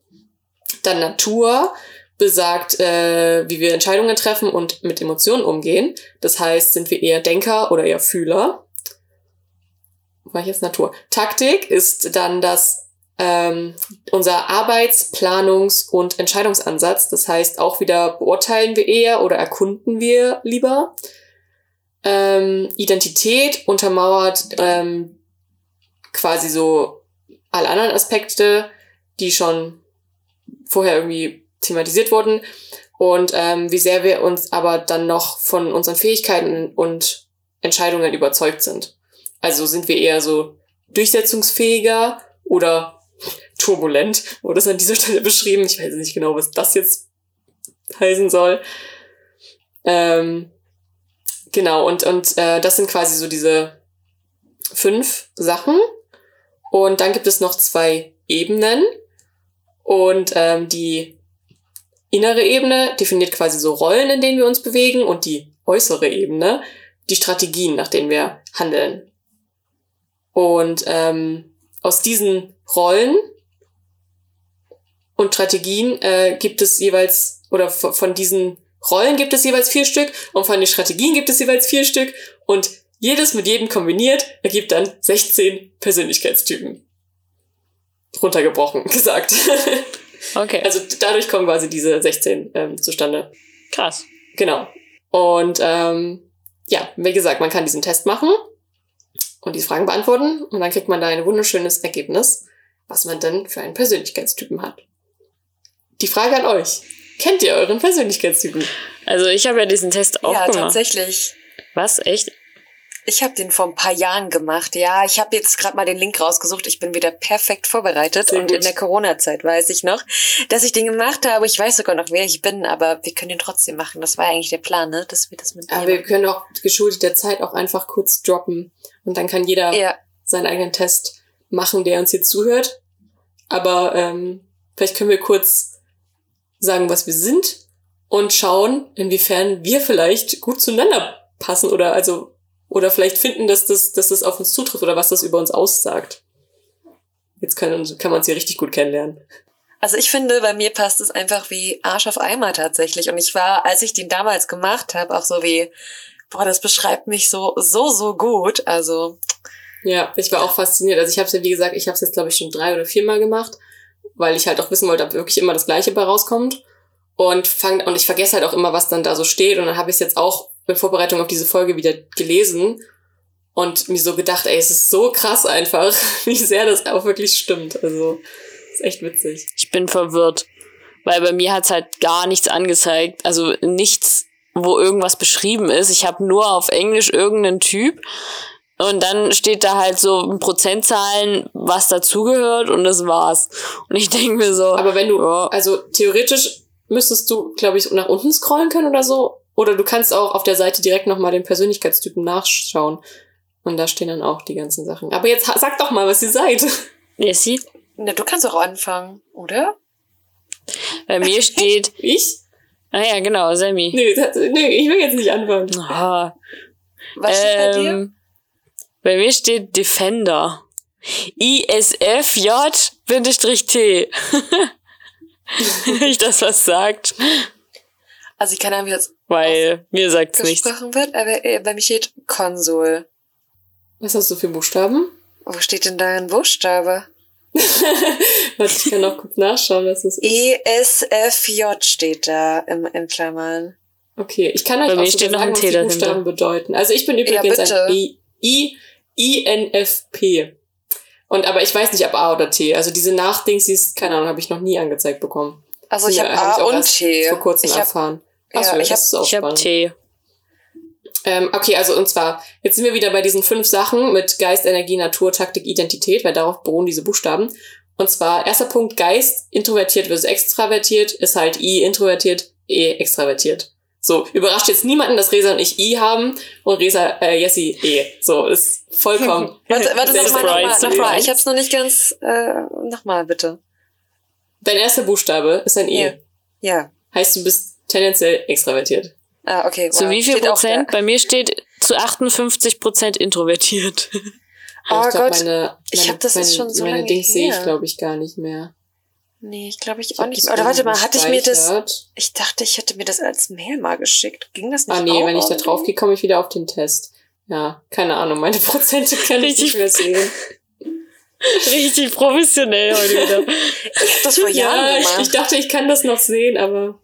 Dann Natur besagt, äh, wie wir Entscheidungen treffen und mit Emotionen umgehen. Das heißt, sind wir eher Denker oder eher Fühler. War ich jetzt Natur? Taktik ist dann das ähm, unser Arbeits-, Planungs- und Entscheidungsansatz. Das heißt, auch wieder beurteilen wir eher oder erkunden wir lieber. Ähm, Identität untermauert ähm, quasi so alle anderen Aspekte, die schon vorher irgendwie thematisiert wurden und ähm, wie sehr wir uns aber dann noch von unseren Fähigkeiten und Entscheidungen überzeugt sind. Also sind wir eher so durchsetzungsfähiger oder turbulent, wurde es an dieser Stelle (laughs) beschrieben. Ich weiß nicht genau, was das jetzt heißen soll. Ähm, genau, und, und äh, das sind quasi so diese fünf Sachen. Und dann gibt es noch zwei Ebenen. Und ähm, die innere Ebene definiert quasi so Rollen, in denen wir uns bewegen. Und die äußere Ebene die Strategien, nach denen wir handeln. Und ähm, aus diesen Rollen und Strategien äh, gibt es jeweils, oder von diesen Rollen gibt es jeweils vier Stück und von den Strategien gibt es jeweils vier Stück und jedes mit jedem kombiniert ergibt dann 16 Persönlichkeitstypen. Runtergebrochen gesagt. (laughs) Okay. Also dadurch kommen quasi diese 16 ähm, zustande. Krass. Genau. Und ähm, ja, wie gesagt, man kann diesen Test machen und diese Fragen beantworten und dann kriegt man da ein wunderschönes Ergebnis, was man dann für einen Persönlichkeitstypen hat. Die Frage an euch. Kennt ihr euren Persönlichkeitstypen? Also ich habe ja diesen Test auch ja, gemacht. tatsächlich. Was? Echt? Ich habe den vor ein paar Jahren gemacht. Ja, ich habe jetzt gerade mal den Link rausgesucht. Ich bin wieder perfekt vorbereitet. Sehr und gut. in der Corona-Zeit weiß ich noch, dass ich den gemacht habe. Ich weiß sogar noch, wer ich bin, aber wir können den trotzdem machen. Das war eigentlich der Plan, ne? Dass wir das mit Aber wir können auch geschuldet der Zeit auch einfach kurz droppen und dann kann jeder. Ja, seinen eigenen Test machen, der uns hier zuhört. Aber ähm, vielleicht können wir kurz sagen, was wir sind und schauen, inwiefern wir vielleicht gut zueinander passen oder also oder vielleicht finden, dass das, dass das auf uns zutrifft oder was das über uns aussagt. Jetzt kann, kann man uns hier richtig gut kennenlernen. Also ich finde, bei mir passt es einfach wie Arsch auf Eimer tatsächlich. Und ich war, als ich den damals gemacht habe, auch so wie, boah, das beschreibt mich so, so, so gut. Also, Ja, ich war auch fasziniert. Also ich habe es ja, wie gesagt, ich habe es jetzt, glaube ich, schon drei oder viermal gemacht, weil ich halt auch wissen wollte, ob wirklich immer das Gleiche bei rauskommt. Und, fang, und ich vergesse halt auch immer, was dann da so steht. Und dann habe ich es jetzt auch in Vorbereitung auf diese Folge wieder gelesen und mir so gedacht, ey, es ist so krass einfach, (laughs) wie sehr das auch wirklich stimmt. Also, ist echt witzig. Ich bin verwirrt. Weil bei mir hat's halt gar nichts angezeigt. Also nichts, wo irgendwas beschrieben ist. Ich habe nur auf Englisch irgendeinen Typ. Und dann steht da halt so in Prozentzahlen, was dazugehört und das war's. Und ich denke mir so. Aber wenn du, ja, also theoretisch müsstest du, glaube ich, nach unten scrollen können oder so. Oder du kannst auch auf der Seite direkt nochmal den Persönlichkeitstypen nachschauen. Und da stehen dann auch die ganzen Sachen. Aber jetzt sag doch mal, was ihr seid. Jessie, na, du kannst auch anfangen, oder? bei mir (laughs) steht, Ich? ah ja, genau, Sammy. Nee, das, nee ich will jetzt nicht anfangen. Ah, Was steht bei dir? Bei mir steht Defender. ISFJ-T. (laughs) Nicht, dass was sagt, Also ich kann einfach jetzt weil mir sagt's nichts. wird, aber äh, bei mir steht Konsul. Was hast du für Buchstaben? Wo steht denn da ein Buchstabe? (laughs) Warte, ich kann noch kurz nachschauen, was das E ist. ESFJ steht da im, in Klammern. Okay, ich kann euch Bei auch noch sagen, was die dahinter. Buchstaben bedeuten. Also ich bin übrigens bitte. ein I, I, INFP. Und aber ich weiß nicht, ob A oder T. Also diese Nachdings, die ist, keine Ahnung, habe ich noch nie angezeigt bekommen. Also ich Ja, habe hab A und T. Vor kurzem Ich hab, erfahren. ja, Achso, ich hab- auch Ich hab spannend. T. Ähm, okay, also und zwar, jetzt sind wir wieder bei diesen fünf Sachen mit Geist, Energie, Natur, Taktik, Identität, weil darauf beruhen diese Buchstaben. Und zwar, erster Punkt, Geist, introvertiert versus extravertiert, ist halt I, introvertiert, E, extravertiert. So, überrascht jetzt niemanden, dass Resa und ich I haben und Resa, äh, Jessie E. So, ist vollkommen. (laughs) Warte, warte nochmal, nochmal, nochmal. Ich hab's noch nicht ganz, äh, nochmal bitte. Dein erster Buchstabe ist ein E. Ja. Ja. Heißt, du bist tendenziell extravertiert. Ah, okay. Zu wow. wie viel Steht Prozent? Bei mir steht zu 58 Prozent introvertiert. Oh ich glaub, Gott, meine, ich meine, hab das meine, ist schon so meine lange Dings sehe ich, glaube ich, gar nicht mehr. Nee, ich glaube ich Ich auch nicht. Oder warte mal, hatte ich mir das, ich dachte, ich hätte mir das als Mail mal geschickt. Ging das nicht Ah nee, auch wenn ich da drauf gehe, komme ich wieder auf den Test. Ja, keine Ahnung, meine (laughs) Prozente kann ich nicht mehr sehen. (laughs) Richtig professionell heute wieder. Ich hab das vor Jahren Ja, ich, gemacht. ich dachte, ich kann das noch sehen, aber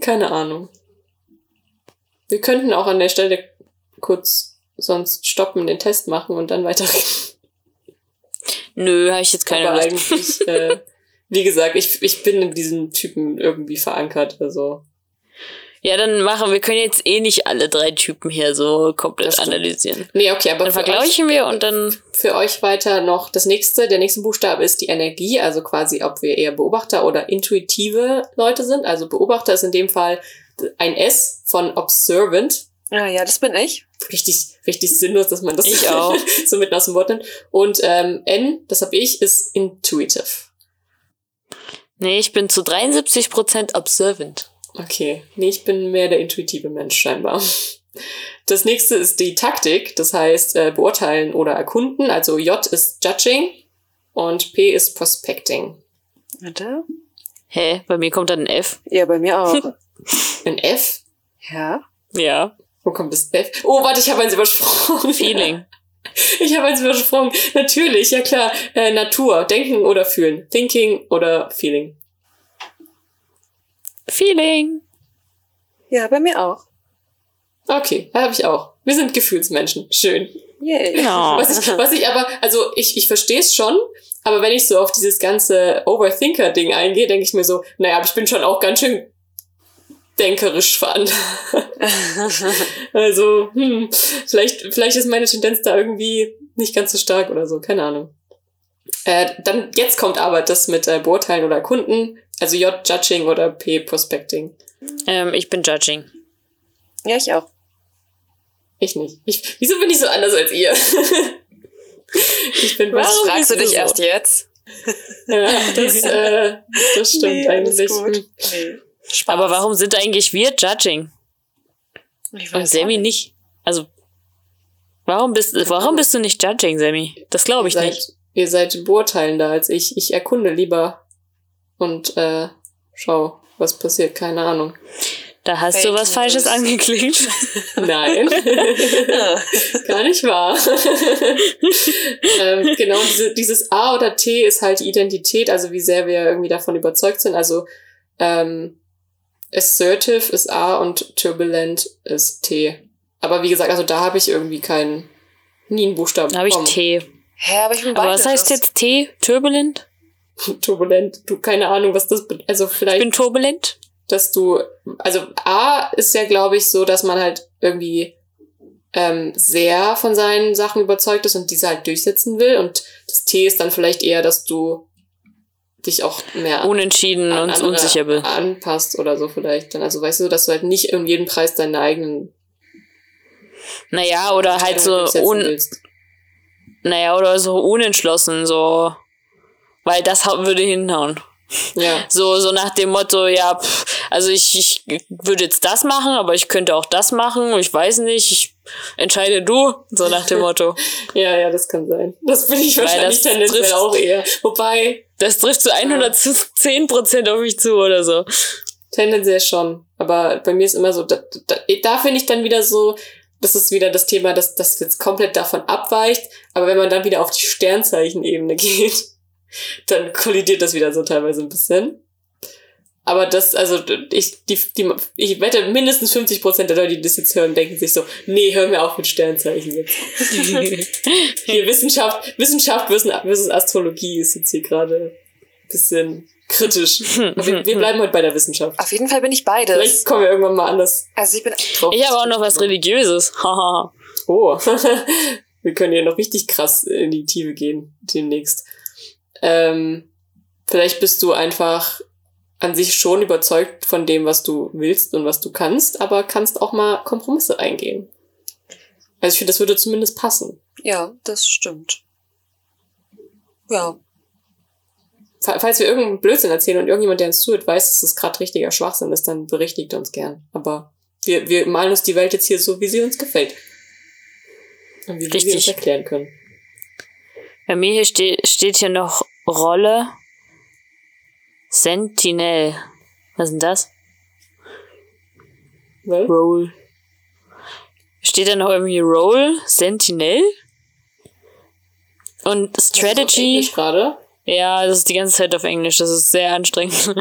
keine Ahnung. Wir könnten auch an der Stelle kurz sonst stoppen, den Test machen und dann weiterreden. Nö, habe ich jetzt keine aber Lust. eigentlich, äh, (laughs) wie gesagt, ich, ich bin in diesem Typen irgendwie verankert. Also Ja, dann machen wir können jetzt eh nicht alle drei Typen hier so Das komplett analysieren. Nee, okay, aber Dann für euch, vergleichen wir und dann für euch weiter noch das nächste, der nächste Buchstabe ist die Energie, also quasi, ob wir eher Beobachter oder intuitive Leute sind. Also Beobachter ist in dem Fall ein S von observant. Ah ja, das bin ich. Richtig, richtig sinnlos, dass man das Ich auch. (laughs) so mitten aus dem Wort nimmt. Und ähm, N, das habe ich, ist intuitive. Nee, ich bin zu 73% observant. Okay, nee, ich bin mehr der intuitive Mensch scheinbar. Das nächste ist die Taktik, das heißt äh, beurteilen oder erkunden. Also J ist judging und P ist prospecting. Warte. Hä? Bei mir kommt dann ein F. Ja, bei mir auch. (laughs) Ein F? ja. Ja. Wo kommt das F? Oh, warte, ich habe eins übersprungen. Feeling. (laughs) Ich habe eins übersprungen. Natürlich, ja klar. Äh, Natur, denken oder fühlen. Thinking oder feeling. Feeling. Ja, bei mir auch. Okay, habe ich auch. Wir sind Gefühlsmenschen. Schön. Yay. Ja. (laughs) Was ich, was ich aber, also ich, ich verstehe es schon, aber wenn ich so auf dieses ganze Overthinker-Ding eingehe, denke ich mir so, naja, aber ich bin schon auch ganz schön denkerisch veranlagt. (laughs) also, hm, vielleicht, vielleicht ist meine Tendenz da irgendwie nicht ganz so stark oder so, keine Ahnung. Äh, dann, jetzt kommt aber das mit äh, Beurteilen oder Erkunden, also J, Judging oder P, Prospecting. Ähm, ich bin Judging. Ja, ich auch. Ich nicht. Ich, wieso bin ich so anders als ihr? (laughs) ich bin was Warum Fragst du dich so? erst jetzt? Ja, das, äh, das stimmt Nee, eigentlich. gut. Hm. Nee. Spaß. Aber warum sind eigentlich wir Judging Ich und weiß Sammy auch nicht? Also, warum bist, warum bist du nicht Judging, Sammy? Das glaube ich seid, nicht. Ihr seid beurteilender als ich. Ich erkunde lieber und äh, schau, was passiert. Keine Ahnung. Da hast du Fake was Falsches News. angeklickt. (laughs) (laughs) Nein, gar nicht wahr. (laughs) ähm, genau, diese, dieses A oder T ist halt die Identität, also wie sehr wir irgendwie davon überzeugt sind. Also ähm, assertive ist A und turbulent ist T. Aber wie gesagt, also da habe ich irgendwie keinen, nie einen Buchstaben. Da habe ich. T. Hä, aber ich bin Aber was heißt jetzt T? Turbulent? (laughs) Turbulent. Du, keine Ahnung, was das, also Ich vielleicht. bin turbulent. dass du, also A ist ja, glaube ich, so, dass man halt irgendwie ähm, sehr von seinen Sachen überzeugt ist und diese halt durchsetzen will. Und das T ist dann vielleicht eher, dass du dich auch mehr Unentschieden an und unsicher bin. anpasst oder so vielleicht. Dann, also weißt du, dass du halt nicht um jeden Preis deine eigenen Naja, oder halt so, un, willst. naja, oder so unentschlossen, so. Weil das würde hinhauen. Ja. (laughs) So, so nach dem Motto, ja, pff, also ich, ich würde jetzt das machen, aber ich könnte auch das machen, ich weiß nicht, ich entscheide du, so nach dem Motto. (laughs) Ja, ja, das kann sein. Das bin ich Weil wahrscheinlich das tendenziell trifft- auch eher. Wobei, Das trifft zu 110% auf mich zu oder so. Tendenziell schon. Aber bei mir ist immer so, da, da, da finde ich dann wieder so, das ist wieder das Thema, dass das jetzt komplett davon abweicht. Aber wenn man dann wieder auf die Sternzeichenebene (laughs) geht, dann kollidiert das wieder so teilweise ein bisschen. Aber das, also ich, die, die, ich wette, mindestens 50 Prozent der Leute, die das jetzt hören, denken sich so, nee, hör mir auf mit Sternzeichen jetzt. (laughs) Hier Wissenschaft, Wissenschaft versus Astrologie ist jetzt hier gerade ein bisschen kritisch. Aber wir, wir bleiben heute bei der Wissenschaft. Auf jeden Fall bin ich beides. Vielleicht kommen wir irgendwann mal anders Also ich bin drauf. Ich habe auch noch was Religiöses. Haha. (laughs) Oh, (laughs) wir können hier noch richtig krass in die Tiefe gehen demnächst. Ähm, vielleicht bist du einfach an sich schon überzeugt von dem, was du willst und was du kannst, aber kannst auch mal Kompromisse eingehen. Also ich finde, das würde zumindest passen. ja, das stimmt. Ja, Fa- Falls wir irgendeinen Blödsinn erzählen und irgendjemand, der uns zuhört, weiß, dass das gerade richtiger Schwachsinn ist, dann berichtigt uns gern. Aber wir, wir malen uns die Welt jetzt hier so, wie sie uns gefällt. Und wie wir sie uns Richtig. erklären können. Bei mir hier ste steht hier noch Rolle Sentinel. Was ist denn das? Was? Roll. Steht da noch irgendwie Roll Sentinel? Und Das ist Strategy. Gerade. Ja, das ist die ganze Zeit auf Englisch. Das ist sehr anstrengend.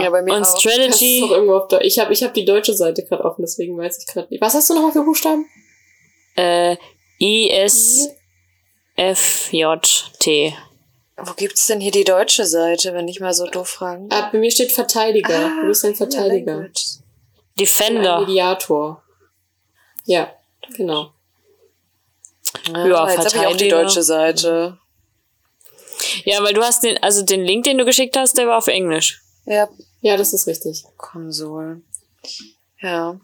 ja, bei mir Und auch. Strategy. doch irgendwo auf Deutsch. Ich habe ich hab die deutsche Seite gerade offen, deswegen weiß ich gerade nicht. Was hast du nochmal für Buchstaben? Äh, I S F J T. Wo gibt's denn hier die deutsche Seite, wenn ich mal so doof fragen? Ah, bei mir steht Verteidiger. Ah, du bist ein Verteidiger. Language. Ein Defender. Mediator. Ja, genau. Ja, Ja, jetzt habe ich auch die deutsche Seite. Ja, weil du hast den, also den Link, den du geschickt hast, der war auf Englisch. Ja, Ja, das ist richtig. Konsol. Ja.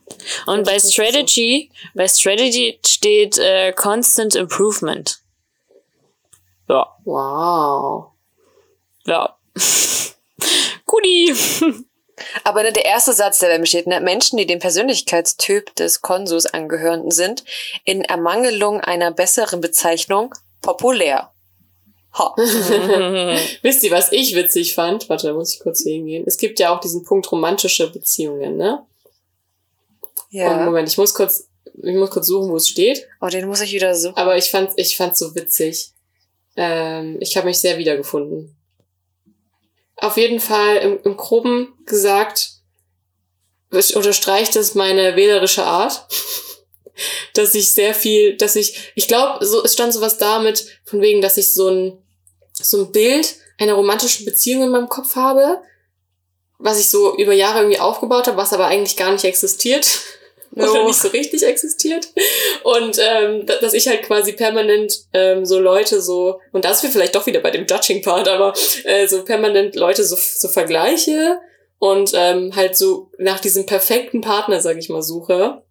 Und bei ist so. Strategy, bei Strategy steht äh, Constant Improvement. Ja, Wow. ja. (laughs) Guti. Aber ne, der erste Satz, der bei mir steht, ne, Menschen, die dem Persönlichkeitstyp des Konsus angehören, sind in Ermangelung einer besseren Bezeichnung populär. Ha. (laughs) (laughs) Wisst ihr, was ich witzig fand? Warte, da muss ich kurz hingehen. Es gibt ja auch diesen Punkt romantische Beziehungen, ne? Und Ja. Moment, ich muss kurz, ich muss kurz suchen, wo es steht. Oh, den muss ich wieder suchen. Aber ich fand's, ich fand's so witzig. Ähm, ich habe mich sehr wiedergefunden. Auf jeden Fall im, im Groben gesagt, es unterstreicht es meine wählerische Art, (laughs) dass ich sehr viel, dass ich, ich glaube, so, es stand sowas damit, von wegen, dass ich so ein, so ein Bild einer romantischen Beziehung in meinem Kopf habe, was ich so über Jahre irgendwie aufgebaut habe, was aber eigentlich gar nicht existiert. (laughs) Oder No. nicht so richtig existiert. Und ähm, da- dass ich halt quasi permanent ähm, so Leute so, und da sind wir vielleicht doch wieder bei dem Judging-Part, aber äh, so permanent Leute so, so vergleiche und ähm, halt so nach diesem perfekten Partner, sag ich mal, suche,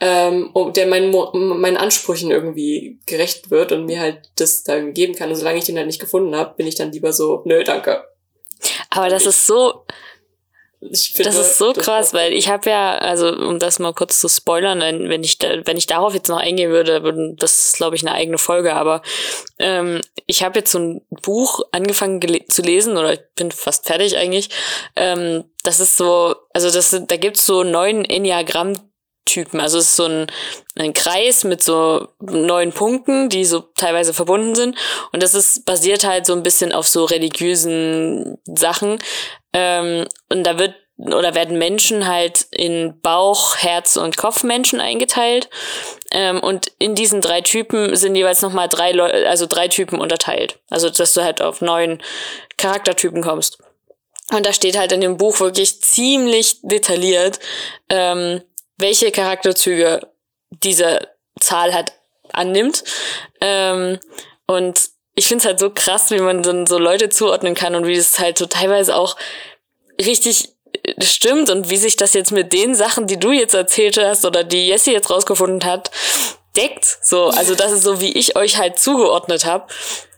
ähm, der meinen, meinen Ansprüchen irgendwie gerecht wird und mir halt das da irgendwie geben kann. Und solange ich den halt nicht gefunden habe, bin ich dann lieber so, nö, danke. Aber das ist so, finde, das ist so krass, weil ich habe ja, also um das mal kurz zu spoilern, wenn ich da, wenn ich darauf jetzt noch eingehen würde, das ist glaube ich eine eigene Folge, aber ähm, ich habe jetzt so ein Buch angefangen zu lesen oder ich bin fast fertig eigentlich. Ähm, das ist so, also das da gibt's so neun Enneagramm Typen. Also es ist so ein, ein Kreis mit so neun Punkten, die so teilweise verbunden sind. Und das ist basiert halt so ein bisschen auf so religiösen Sachen. Ähm, und da wird oder werden Menschen halt in Bauch, Herz und Kopfmenschen eingeteilt. Ähm, und in diesen drei Typen sind jeweils nochmal drei Leute, also drei Typen unterteilt. Also dass du halt auf neun Charaktertypen kommst. Und da steht halt in dem Buch wirklich ziemlich detailliert, ähm, welche Charakterzüge diese Zahl halt annimmt. Ähm, und ich finde es halt so krass, wie man dann so Leute zuordnen kann und wie es halt so teilweise auch richtig äh, stimmt und wie sich das jetzt mit den Sachen, die du jetzt erzählt hast oder die Jessie jetzt rausgefunden hat, deckt. So, also das ist so, wie ich euch halt zugeordnet habe,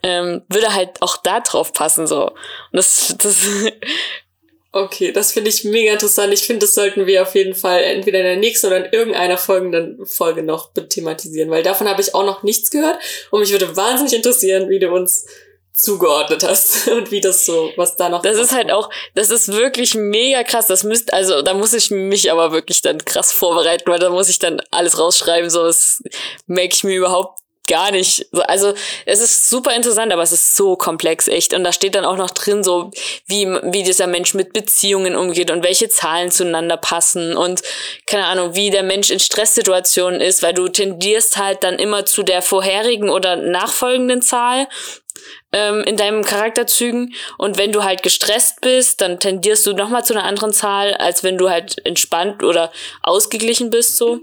ähm, würde halt auch da drauf passen. So. Und das, das (laughs) Okay, das finde ich mega interessant. Ich finde, das sollten wir auf jeden Fall entweder in der nächsten oder in irgendeiner folgenden Folge noch thematisieren, weil davon habe ich auch noch nichts gehört und mich würde wahnsinnig interessieren, wie du uns zugeordnet hast (laughs) und wie das so, was da noch. Das ist halt auch, das ist wirklich mega krass. Das müsst, also da muss ich mich aber wirklich dann krass vorbereiten, weil da muss ich dann alles rausschreiben. So, das merke ich mir überhaupt gar nicht. So, Also es ist super interessant, aber es ist so komplex echt. Und da steht dann auch noch drin, so wie, wie dieser Mensch mit Beziehungen umgeht und welche Zahlen zueinander passen und keine Ahnung, wie der Mensch in Stresssituationen ist, weil du tendierst halt dann immer zu der vorherigen oder nachfolgenden Zahl ähm, in deinen Charakterzügen. Und wenn du halt gestresst bist, dann tendierst du nochmal zu einer anderen Zahl, als wenn du halt entspannt oder ausgeglichen bist, so.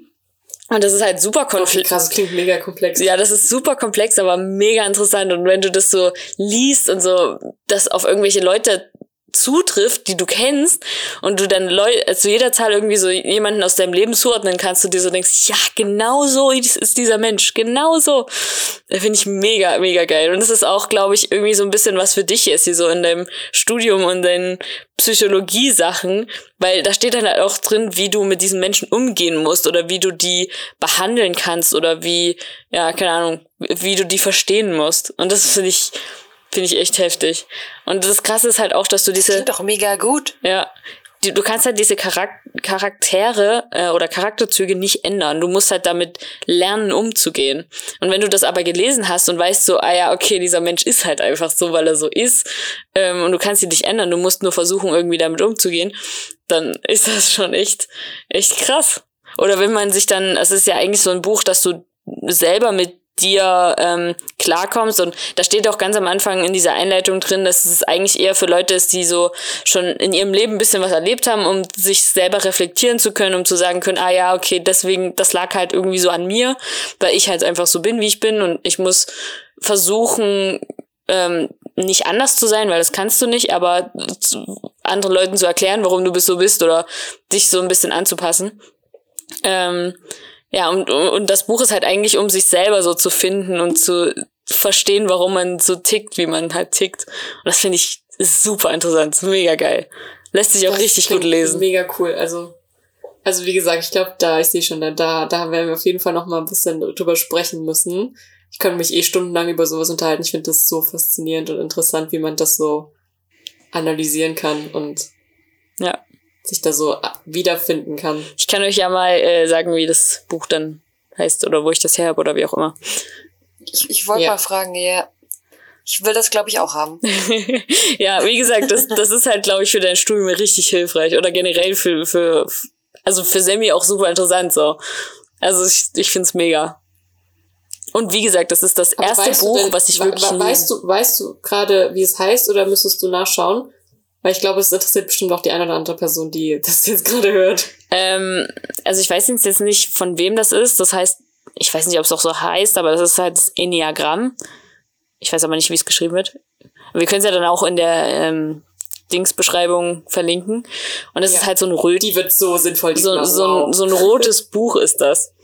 Und das ist halt super konflikt. krass, das klingt mega komplex. Ja, das ist super komplex, aber mega interessant. Und wenn du das so liest und so, das auf irgendwelche Leute zutrifft, die du kennst, und du dann Leu zu jeder Zahl irgendwie so jemanden aus deinem Leben zuordnen kannst, du dir so denkst, ja, genau so ist dieser Mensch, genau so. Finde ich mega, mega geil. Und das ist auch, glaube ich, irgendwie so ein bisschen was für dich ist, hier so in deinem Studium und deinen Psychologie-Sachen, weil da steht dann halt auch drin, wie du mit diesen Menschen umgehen musst oder wie du die behandeln kannst oder wie, ja, keine Ahnung, wie du die verstehen musst. Und das finde ich, finde ich echt heftig. Und das Krasse ist halt auch, dass du diese, Klingt doch mega gut. ja, die, du kannst halt diese Charak Charaktere äh, oder Charakterzüge nicht ändern. Du musst halt damit lernen, umzugehen. Und wenn du das aber gelesen hast und weißt so, ah ja, okay, dieser Mensch ist halt einfach so, weil er so ist, ähm, und du kannst ihn nicht ändern, du musst nur versuchen, irgendwie damit umzugehen, dann (laughs) ist das schon echt, echt krass. Oder wenn man sich dann, es ist ja eigentlich so ein Buch, dass du selber mit dir ähm, klarkommst. Und da steht auch ganz am Anfang in dieser Einleitung drin, dass es eigentlich eher für Leute ist, die so schon in ihrem Leben ein bisschen was erlebt haben, um sich selber reflektieren zu können, um zu sagen können, ah ja, okay, deswegen, das lag halt irgendwie so an mir, weil ich halt einfach so bin, wie ich bin und ich muss versuchen, ähm, nicht anders zu sein, weil das kannst du nicht, aber anderen Leuten zu erklären, warum du bist so bist oder dich so ein bisschen anzupassen. Ähm, ja, und, und das Buch ist halt eigentlich, um sich selber so zu finden und zu verstehen, warum man so tickt, wie man halt tickt. Und das finde ich super interessant, mega geil. Lässt sich auch Das richtig gut lesen. Mega cool. Also, also wie gesagt, ich glaube, da, ich sehe schon, da, da, da werden wir auf jeden Fall noch mal ein bisschen drüber sprechen müssen. Ich könnte mich eh stundenlang über sowas unterhalten. Ich finde das so faszinierend und interessant, wie man das so analysieren kann und. Sich da so wiederfinden kann. Ich kann euch ja mal äh, sagen, wie das Buch dann heißt oder wo ich das her habe oder wie auch immer. Ich, ich wollte Ja. mal fragen, ja. Ich will das, glaube ich, auch haben. (laughs) ja, wie gesagt, das, das ist halt, glaube ich, für dein Studium richtig hilfreich oder generell für, für also für Sammy auch super interessant so. Also ich, ich finde es mega. Und wie gesagt, das ist das Aber erste Buch, denn- was ich wirklich we- weißt du, weißt du gerade, wie es heißt, oder müsstest du nachschauen? Weil ich glaube, es interessiert bestimmt auch die eine oder andere Person, die (laughs) das jetzt gerade hört. Ähm, also ich weiß jetzt nicht, von wem das ist. Das heißt, ich weiß nicht, ob es auch so heißt, aber das ist halt das Enneagramm. Ich weiß aber nicht, wie es geschrieben wird. Wir können es ja dann auch in der ähm, Dingsbeschreibung verlinken. Und es Ja. ist halt so ein Röt Die wird so sinnvoll. so, so, ein, so ein rotes Buch ist das.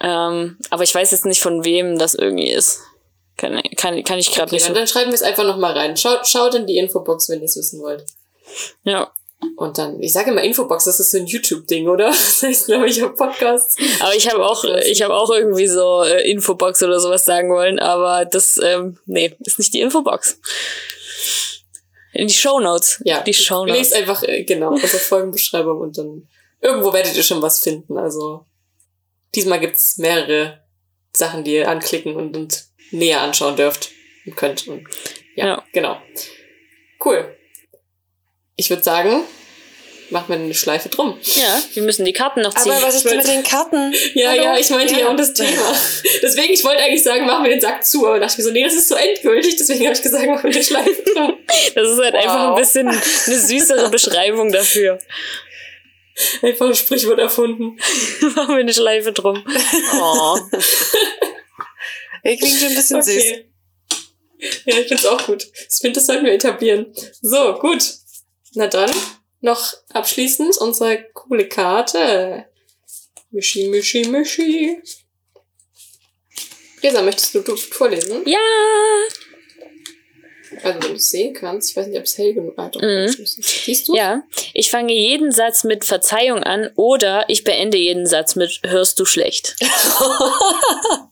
Ähm, aber ich weiß jetzt nicht, von wem das irgendwie ist. Kann, kann, kann ich gerade Okay, nicht so. dann schreiben wir es einfach nochmal rein. Schaut, schaut in die Infobox, wenn ihr es wissen wollt. Ja. Und dann, ich sage immer Infobox, das ist so ein YouTube-Ding, oder? (laughs) Das heißt, glaube ich, auf Podcasts. Aber ich habe auch, ich habe auch irgendwie so äh, Infobox oder sowas sagen wollen, aber das, ähm, nee, ist nicht die Infobox. In die Shownotes. Ja, Die Shownotes. lest einfach, äh, genau, unsere Folgenbeschreibung und dann irgendwo werdet ihr schon was finden. Also, diesmal gibt's mehrere Sachen, die ihr anklicken und, und näher anschauen dürft und könnt. Und, ja, Ja. genau. Cool. Ich würde sagen, machen wir eine Schleife drum. Ja, wir müssen die Karten noch ziehen. Aber was ist denn mit den Karten? Ja, Hallo? ja, ich meinte ja, um das Thema. (laughs) Deswegen, ich wollte eigentlich sagen, machen wir den Sack zu, aber dachte ich mir so, nee, das ist so endgültig, deswegen habe ich gesagt, machen wir eine Schleife drum. (laughs) Das ist halt einfach ein Wow. bisschen eine süßere (laughs) Beschreibung dafür. Einfach ein Sprichwort erfunden. Machen wir eine Schleife drum. Oh. Ihr klingt schon ein bisschen süß. Okay. Ja, ich find's auch gut. Ich finde, das sollten wir etablieren. So, gut. Na dann, noch abschließend unsere coole Karte. Mischi, Mischi, Mischi. Lisa, möchtest du, du vorlesen? Ja. Also, wenn du es sehen kannst. Ich weiß nicht, ob es hell genug ist. Mhm. Siehst du? Ja, ich fange jeden Satz mit Verzeihung an oder ich beende jeden Satz mit Hörst du schlecht. (laughs)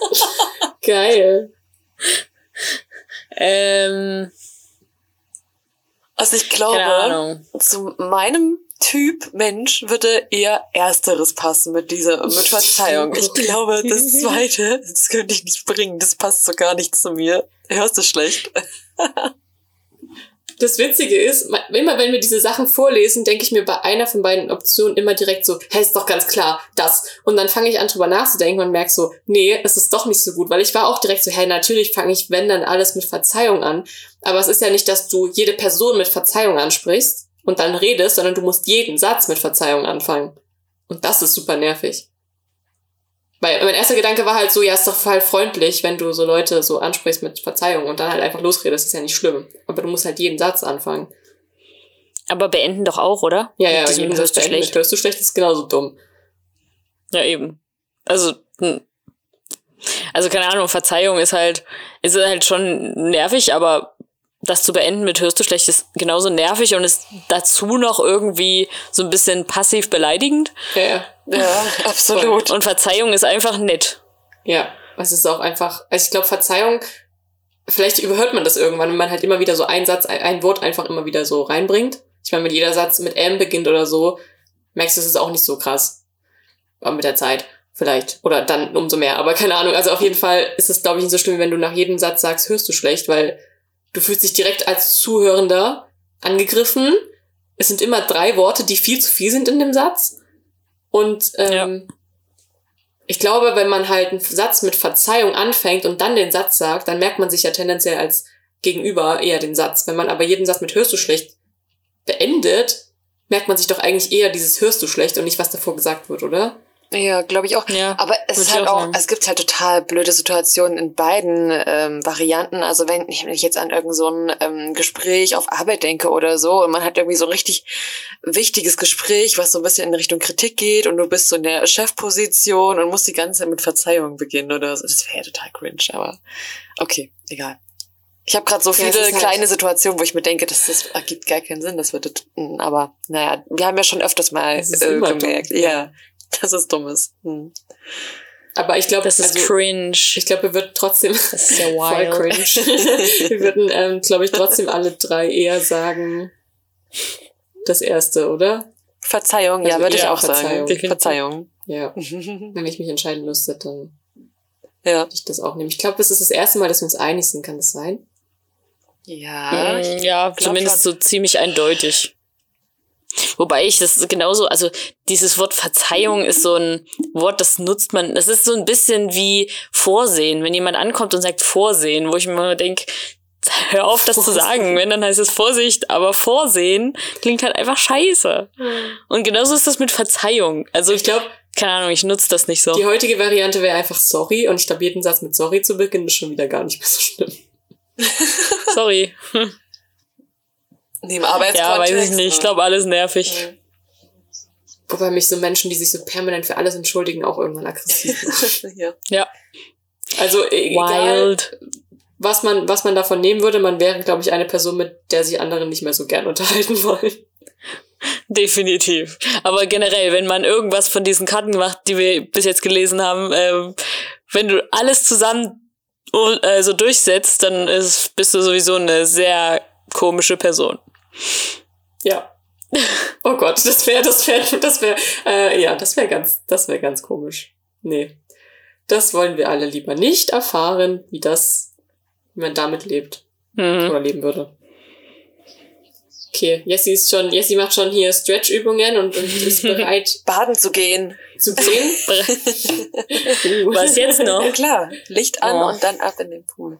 (laughs) Geil. Ähm, Also ich glaube, zu meinem Typ Mensch würde eher Ersteres passen mit dieser, mit Verzeihung. Ich glaube, das (laughs) Zweite, das könnte ich nicht bringen. Das passt so gar nicht zu mir. Hörst du schlecht? (laughs) Das Witzige ist, immer wenn wir diese Sachen vorlesen, denke ich mir bei einer von beiden Optionen immer direkt so, hey, ist doch ganz klar, das. Und dann fange ich an drüber nachzudenken und merke so, nee, es ist doch nicht so gut, weil ich war auch direkt so, hey, natürlich fange ich, wenn dann alles mit Verzeihung an. Aber es ist ja nicht, dass du jede Person mit Verzeihung ansprichst und dann redest, sondern du musst jeden Satz mit Verzeihung anfangen. Und das ist super nervig. Weil mein erster Gedanke war halt so, ja, ist doch voll freundlich, wenn du so Leute so ansprichst mit Verzeihung und dann halt einfach losredest, ist ja nicht schlimm. Aber du musst halt jeden Satz anfangen. Aber beenden doch auch, oder? Ja, ja, jeden Satz beenden schlecht. mit hörst du schlecht, ist genauso dumm. Ja, eben. Also, hm. also keine Ahnung, Verzeihung ist halt, ist halt schon nervig, aber das zu beenden mit hörst du schlecht ist genauso nervig und ist dazu noch irgendwie so ein bisschen passiv beleidigend. Ja, ja. Ja, (laughs) absolut. Und Verzeihung ist einfach nett. Ja, es ist auch einfach, also ich glaube, Verzeihung, vielleicht überhört man das irgendwann, wenn man halt immer wieder so einen Satz, ein, ein Wort einfach immer wieder so reinbringt. Ich meine, wenn jeder Satz mit M beginnt oder so, merkst du, es ist auch nicht so krass. Aber mit der Zeit vielleicht. Oder dann umso mehr. Aber keine Ahnung. Also auf jeden Fall ist es, glaube ich, nicht so schlimm, wenn du nach jedem Satz sagst, hörst du schlecht, weil du fühlst dich direkt als Zuhörender angegriffen. Es sind immer drei Worte, die viel zu viel sind in dem Satz. Und ähm, ich glaube, wenn man halt einen Satz mit Verzeihung anfängt und dann den Satz sagt, dann merkt man sich ja tendenziell als Gegenüber eher den Satz. Wenn man aber jeden Satz mit hörst du schlecht beendet, merkt man sich doch eigentlich eher dieses hörst du schlecht und nicht, was davor gesagt wird, oder? Ja, glaube ich auch. Ja, Aber es ist halt auch sagen. es gibt halt total blöde Situationen in beiden ähm, Varianten. Also wenn ich, wenn ich jetzt an irgend so ein ähm, Gespräch auf Arbeit denke oder so und man hat irgendwie so ein richtig wichtiges Gespräch, was so ein bisschen in Richtung Kritik geht und du bist so in der Chefposition und musst die ganze Zeit mit Verzeihung beginnen oder so. Das wäre ja total cringe, aber okay, egal. Ich habe gerade so Ja, viele ist halt- kleine Situationen, wo ich mir denke, das, das ergibt gar keinen Sinn. Das wird, aber naja, wir haben ja schon öfters mal äh, immer dumm. gemerkt. Ja, (laughs) dass es dumm ist. Hm. Aber ich glaube, Das ist also, cringe. ich glaube, wir würden trotzdem Das ist ja (laughs) voll wild. cringe. (laughs) wir würden, ähm, glaube ich, trotzdem alle drei eher sagen das erste, oder? Verzeihung, ja, Also würde ich auch Verzeihung. sagen. Verzeihung. Ja. Wenn ich mich entscheiden müsste, dann ja. würde ich das auch nehmen. Ich glaube, das ist das erste Mal, dass wir uns einig sind. Kann das sein? Ja. Mm, ja, glaub zumindest so ziemlich eindeutig. Wobei ich das genauso, also dieses Wort Verzeihung ist so ein Wort, das nutzt man, das ist so ein bisschen wie Vorsehen. Wenn jemand ankommt und sagt Vorsehen, wo ich mir immer denke, hör auf, das zu Vorsehen. sagen. Wenn, dann heißt es Vorsicht, aber Vorsehen klingt halt einfach scheiße. Und genauso ist das mit Verzeihung. Also Ich glaube, keine Ahnung, ich nutze das nicht so. die heutige Variante wäre einfach sorry. Und ich glaube, jeden Satz mit sorry zu beginnen ist schon wieder gar nicht mehr so schlimm. Sorry. (laughs) Nee, im Arbeitskontext. Ja, weiß ich nicht. Ich glaube, alles nervig. Wobei mich so Menschen, die sich so permanent für alles entschuldigen, auch irgendwann aggressiv (laughs) machen. ja. Ja. Also e- egal, Wild. was man, was man davon nehmen würde, man wäre, glaube ich, eine Person, mit der sich andere nicht mehr so gern unterhalten (laughs) wollen. Definitiv. Aber generell, wenn man irgendwas von diesen Karten macht, die wir bis jetzt gelesen haben, ähm, wenn du alles zusammen äh, so durchsetzt, dann ist, bist du sowieso eine sehr komische Person. Ja. Oh Gott, das wäre, das wäre, das wäre, äh, ja, das wäre ganz, das wäre ganz komisch. Nee. Das wollen wir alle lieber nicht erfahren, wie das, wie man damit lebt Mhm. oder leben würde. Okay, Jessie ist schon, Jessie macht schon hier Stretch-Übungen und, und ist (laughs) bereit Baden zu gehen. zu gehen. (laughs) Uh. Was jetzt noch? Ja, klar. Licht an Oh. und dann ab in den Pool.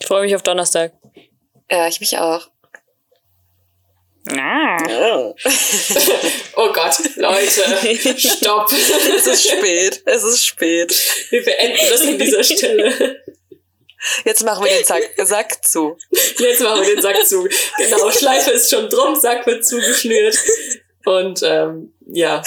Ich freue mich auf Donnerstag. Ja, ich mich auch. Ah. (laughs) Oh Gott, Leute, stopp. es ist spät. Es ist spät. Wir beenden das an dieser Stelle. Jetzt machen wir den Sack, Sack zu. Jetzt machen wir den Sack zu. Genau, Schleife ist schon drum, Sack wird zugeschnürt. Und ähm, ja,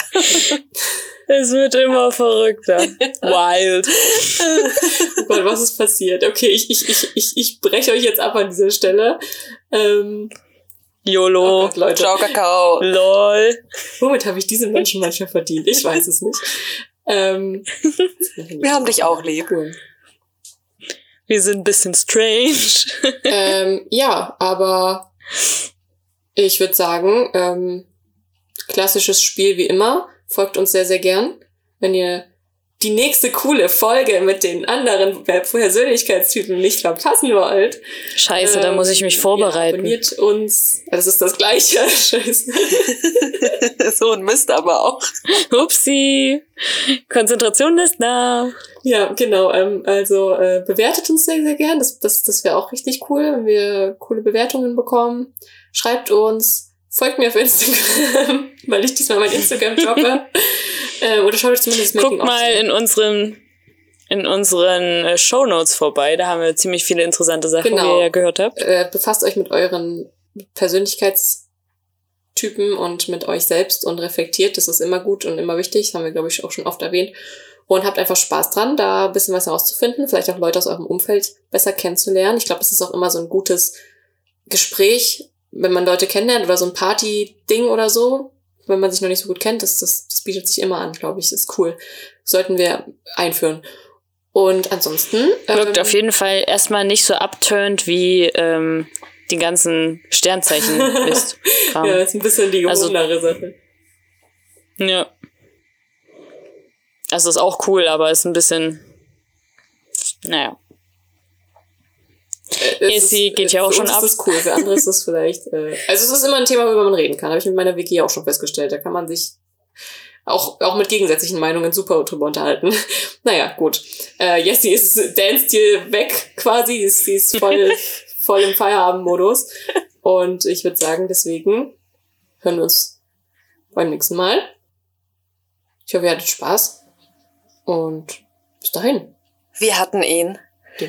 Es wird immer verrückter. Wild. oh Gott, was ist passiert? Okay, ich, ich, ich, ich, ich breche euch jetzt ab an dieser Stelle. Ähm, oh YOLO. Gott, Leute, Ciao, Kakao. LOL. womit habe ich diese Menschen manchmal verdient? Ich weiß es nicht. Ähm, (laughs) Wir haben dich auch lieb. Cool. Wir sind ein bisschen strange. ähm, ja, aber ich würde sagen, ähm, klassisches Spiel wie immer. Folgt uns sehr, sehr gern. Wenn ihr die nächste coole Folge mit den anderen Persönlichkeitstypen nicht verpassen wollt. Scheiße, da ähm, muss ich mich Ja, vorbereiten. abonniert uns. Das ist das Gleiche. (laughs) Scheiße. (laughs) so ein Mist aber auch. Upsi. Konzentration ist da. Ja, genau. Ähm, also äh, bewertet uns sehr, sehr gern. Das, das, das wäre auch richtig cool, wenn wir coole Bewertungen bekommen. Schreibt uns. Folgt mir auf Instagram, (laughs) weil ich diesmal mein Instagram (laughs) droppe. äh, oder schaut euch zumindest das Guckt mal in unseren in unseren äh, Shownotes vorbei. Da haben wir ziemlich viele interessante Sachen, Genau. wie ihr ja gehört habt. äh, befasst euch mit euren Persönlichkeitstypen und mit euch selbst und reflektiert. Das ist immer gut und immer wichtig. Das haben wir, glaube ich, auch schon oft erwähnt. Und habt einfach Spaß dran, da ein bisschen was herauszufinden, vielleicht auch Leute aus eurem Umfeld besser kennenzulernen. Ich glaube, das ist auch immer so ein gutes Gespräch, wenn man Leute kennenlernt oder so ein Party-Ding oder so. Wenn man sich noch nicht so gut kennt, das, das, das bietet sich immer an, glaube ich. Ist cool. Sollten wir einführen. Und ansonsten. Wirkt ähm, auf jeden Fall erstmal nicht so abturnt wie ähm, die ganzen Sternzeichen (laughs) ist. Ja, ist ein bisschen die Also- gehobenere Sache. ja. Also ist auch cool, aber ist ein bisschen. Naja. Es Essie geht ja auch schon ab. Ist das cool, für andere ist das vielleicht. Äh, also es ist immer ein Thema, worüber man reden kann. Habe ich mit meiner Wiki auch schon festgestellt. Da kann man sich auch, auch mit gegensätzlichen Meinungen super drüber unterhalten. (laughs) naja, gut. Äh, Jessie ist Dance-Stil weg quasi. Sie ist voll, (laughs) voll im Feierabend-Modus. Und ich würde sagen, deswegen hören wir uns beim nächsten Mal. Ich hoffe, ihr hattet Spaß. Und bis dahin. Wir hatten ihn. (laughs)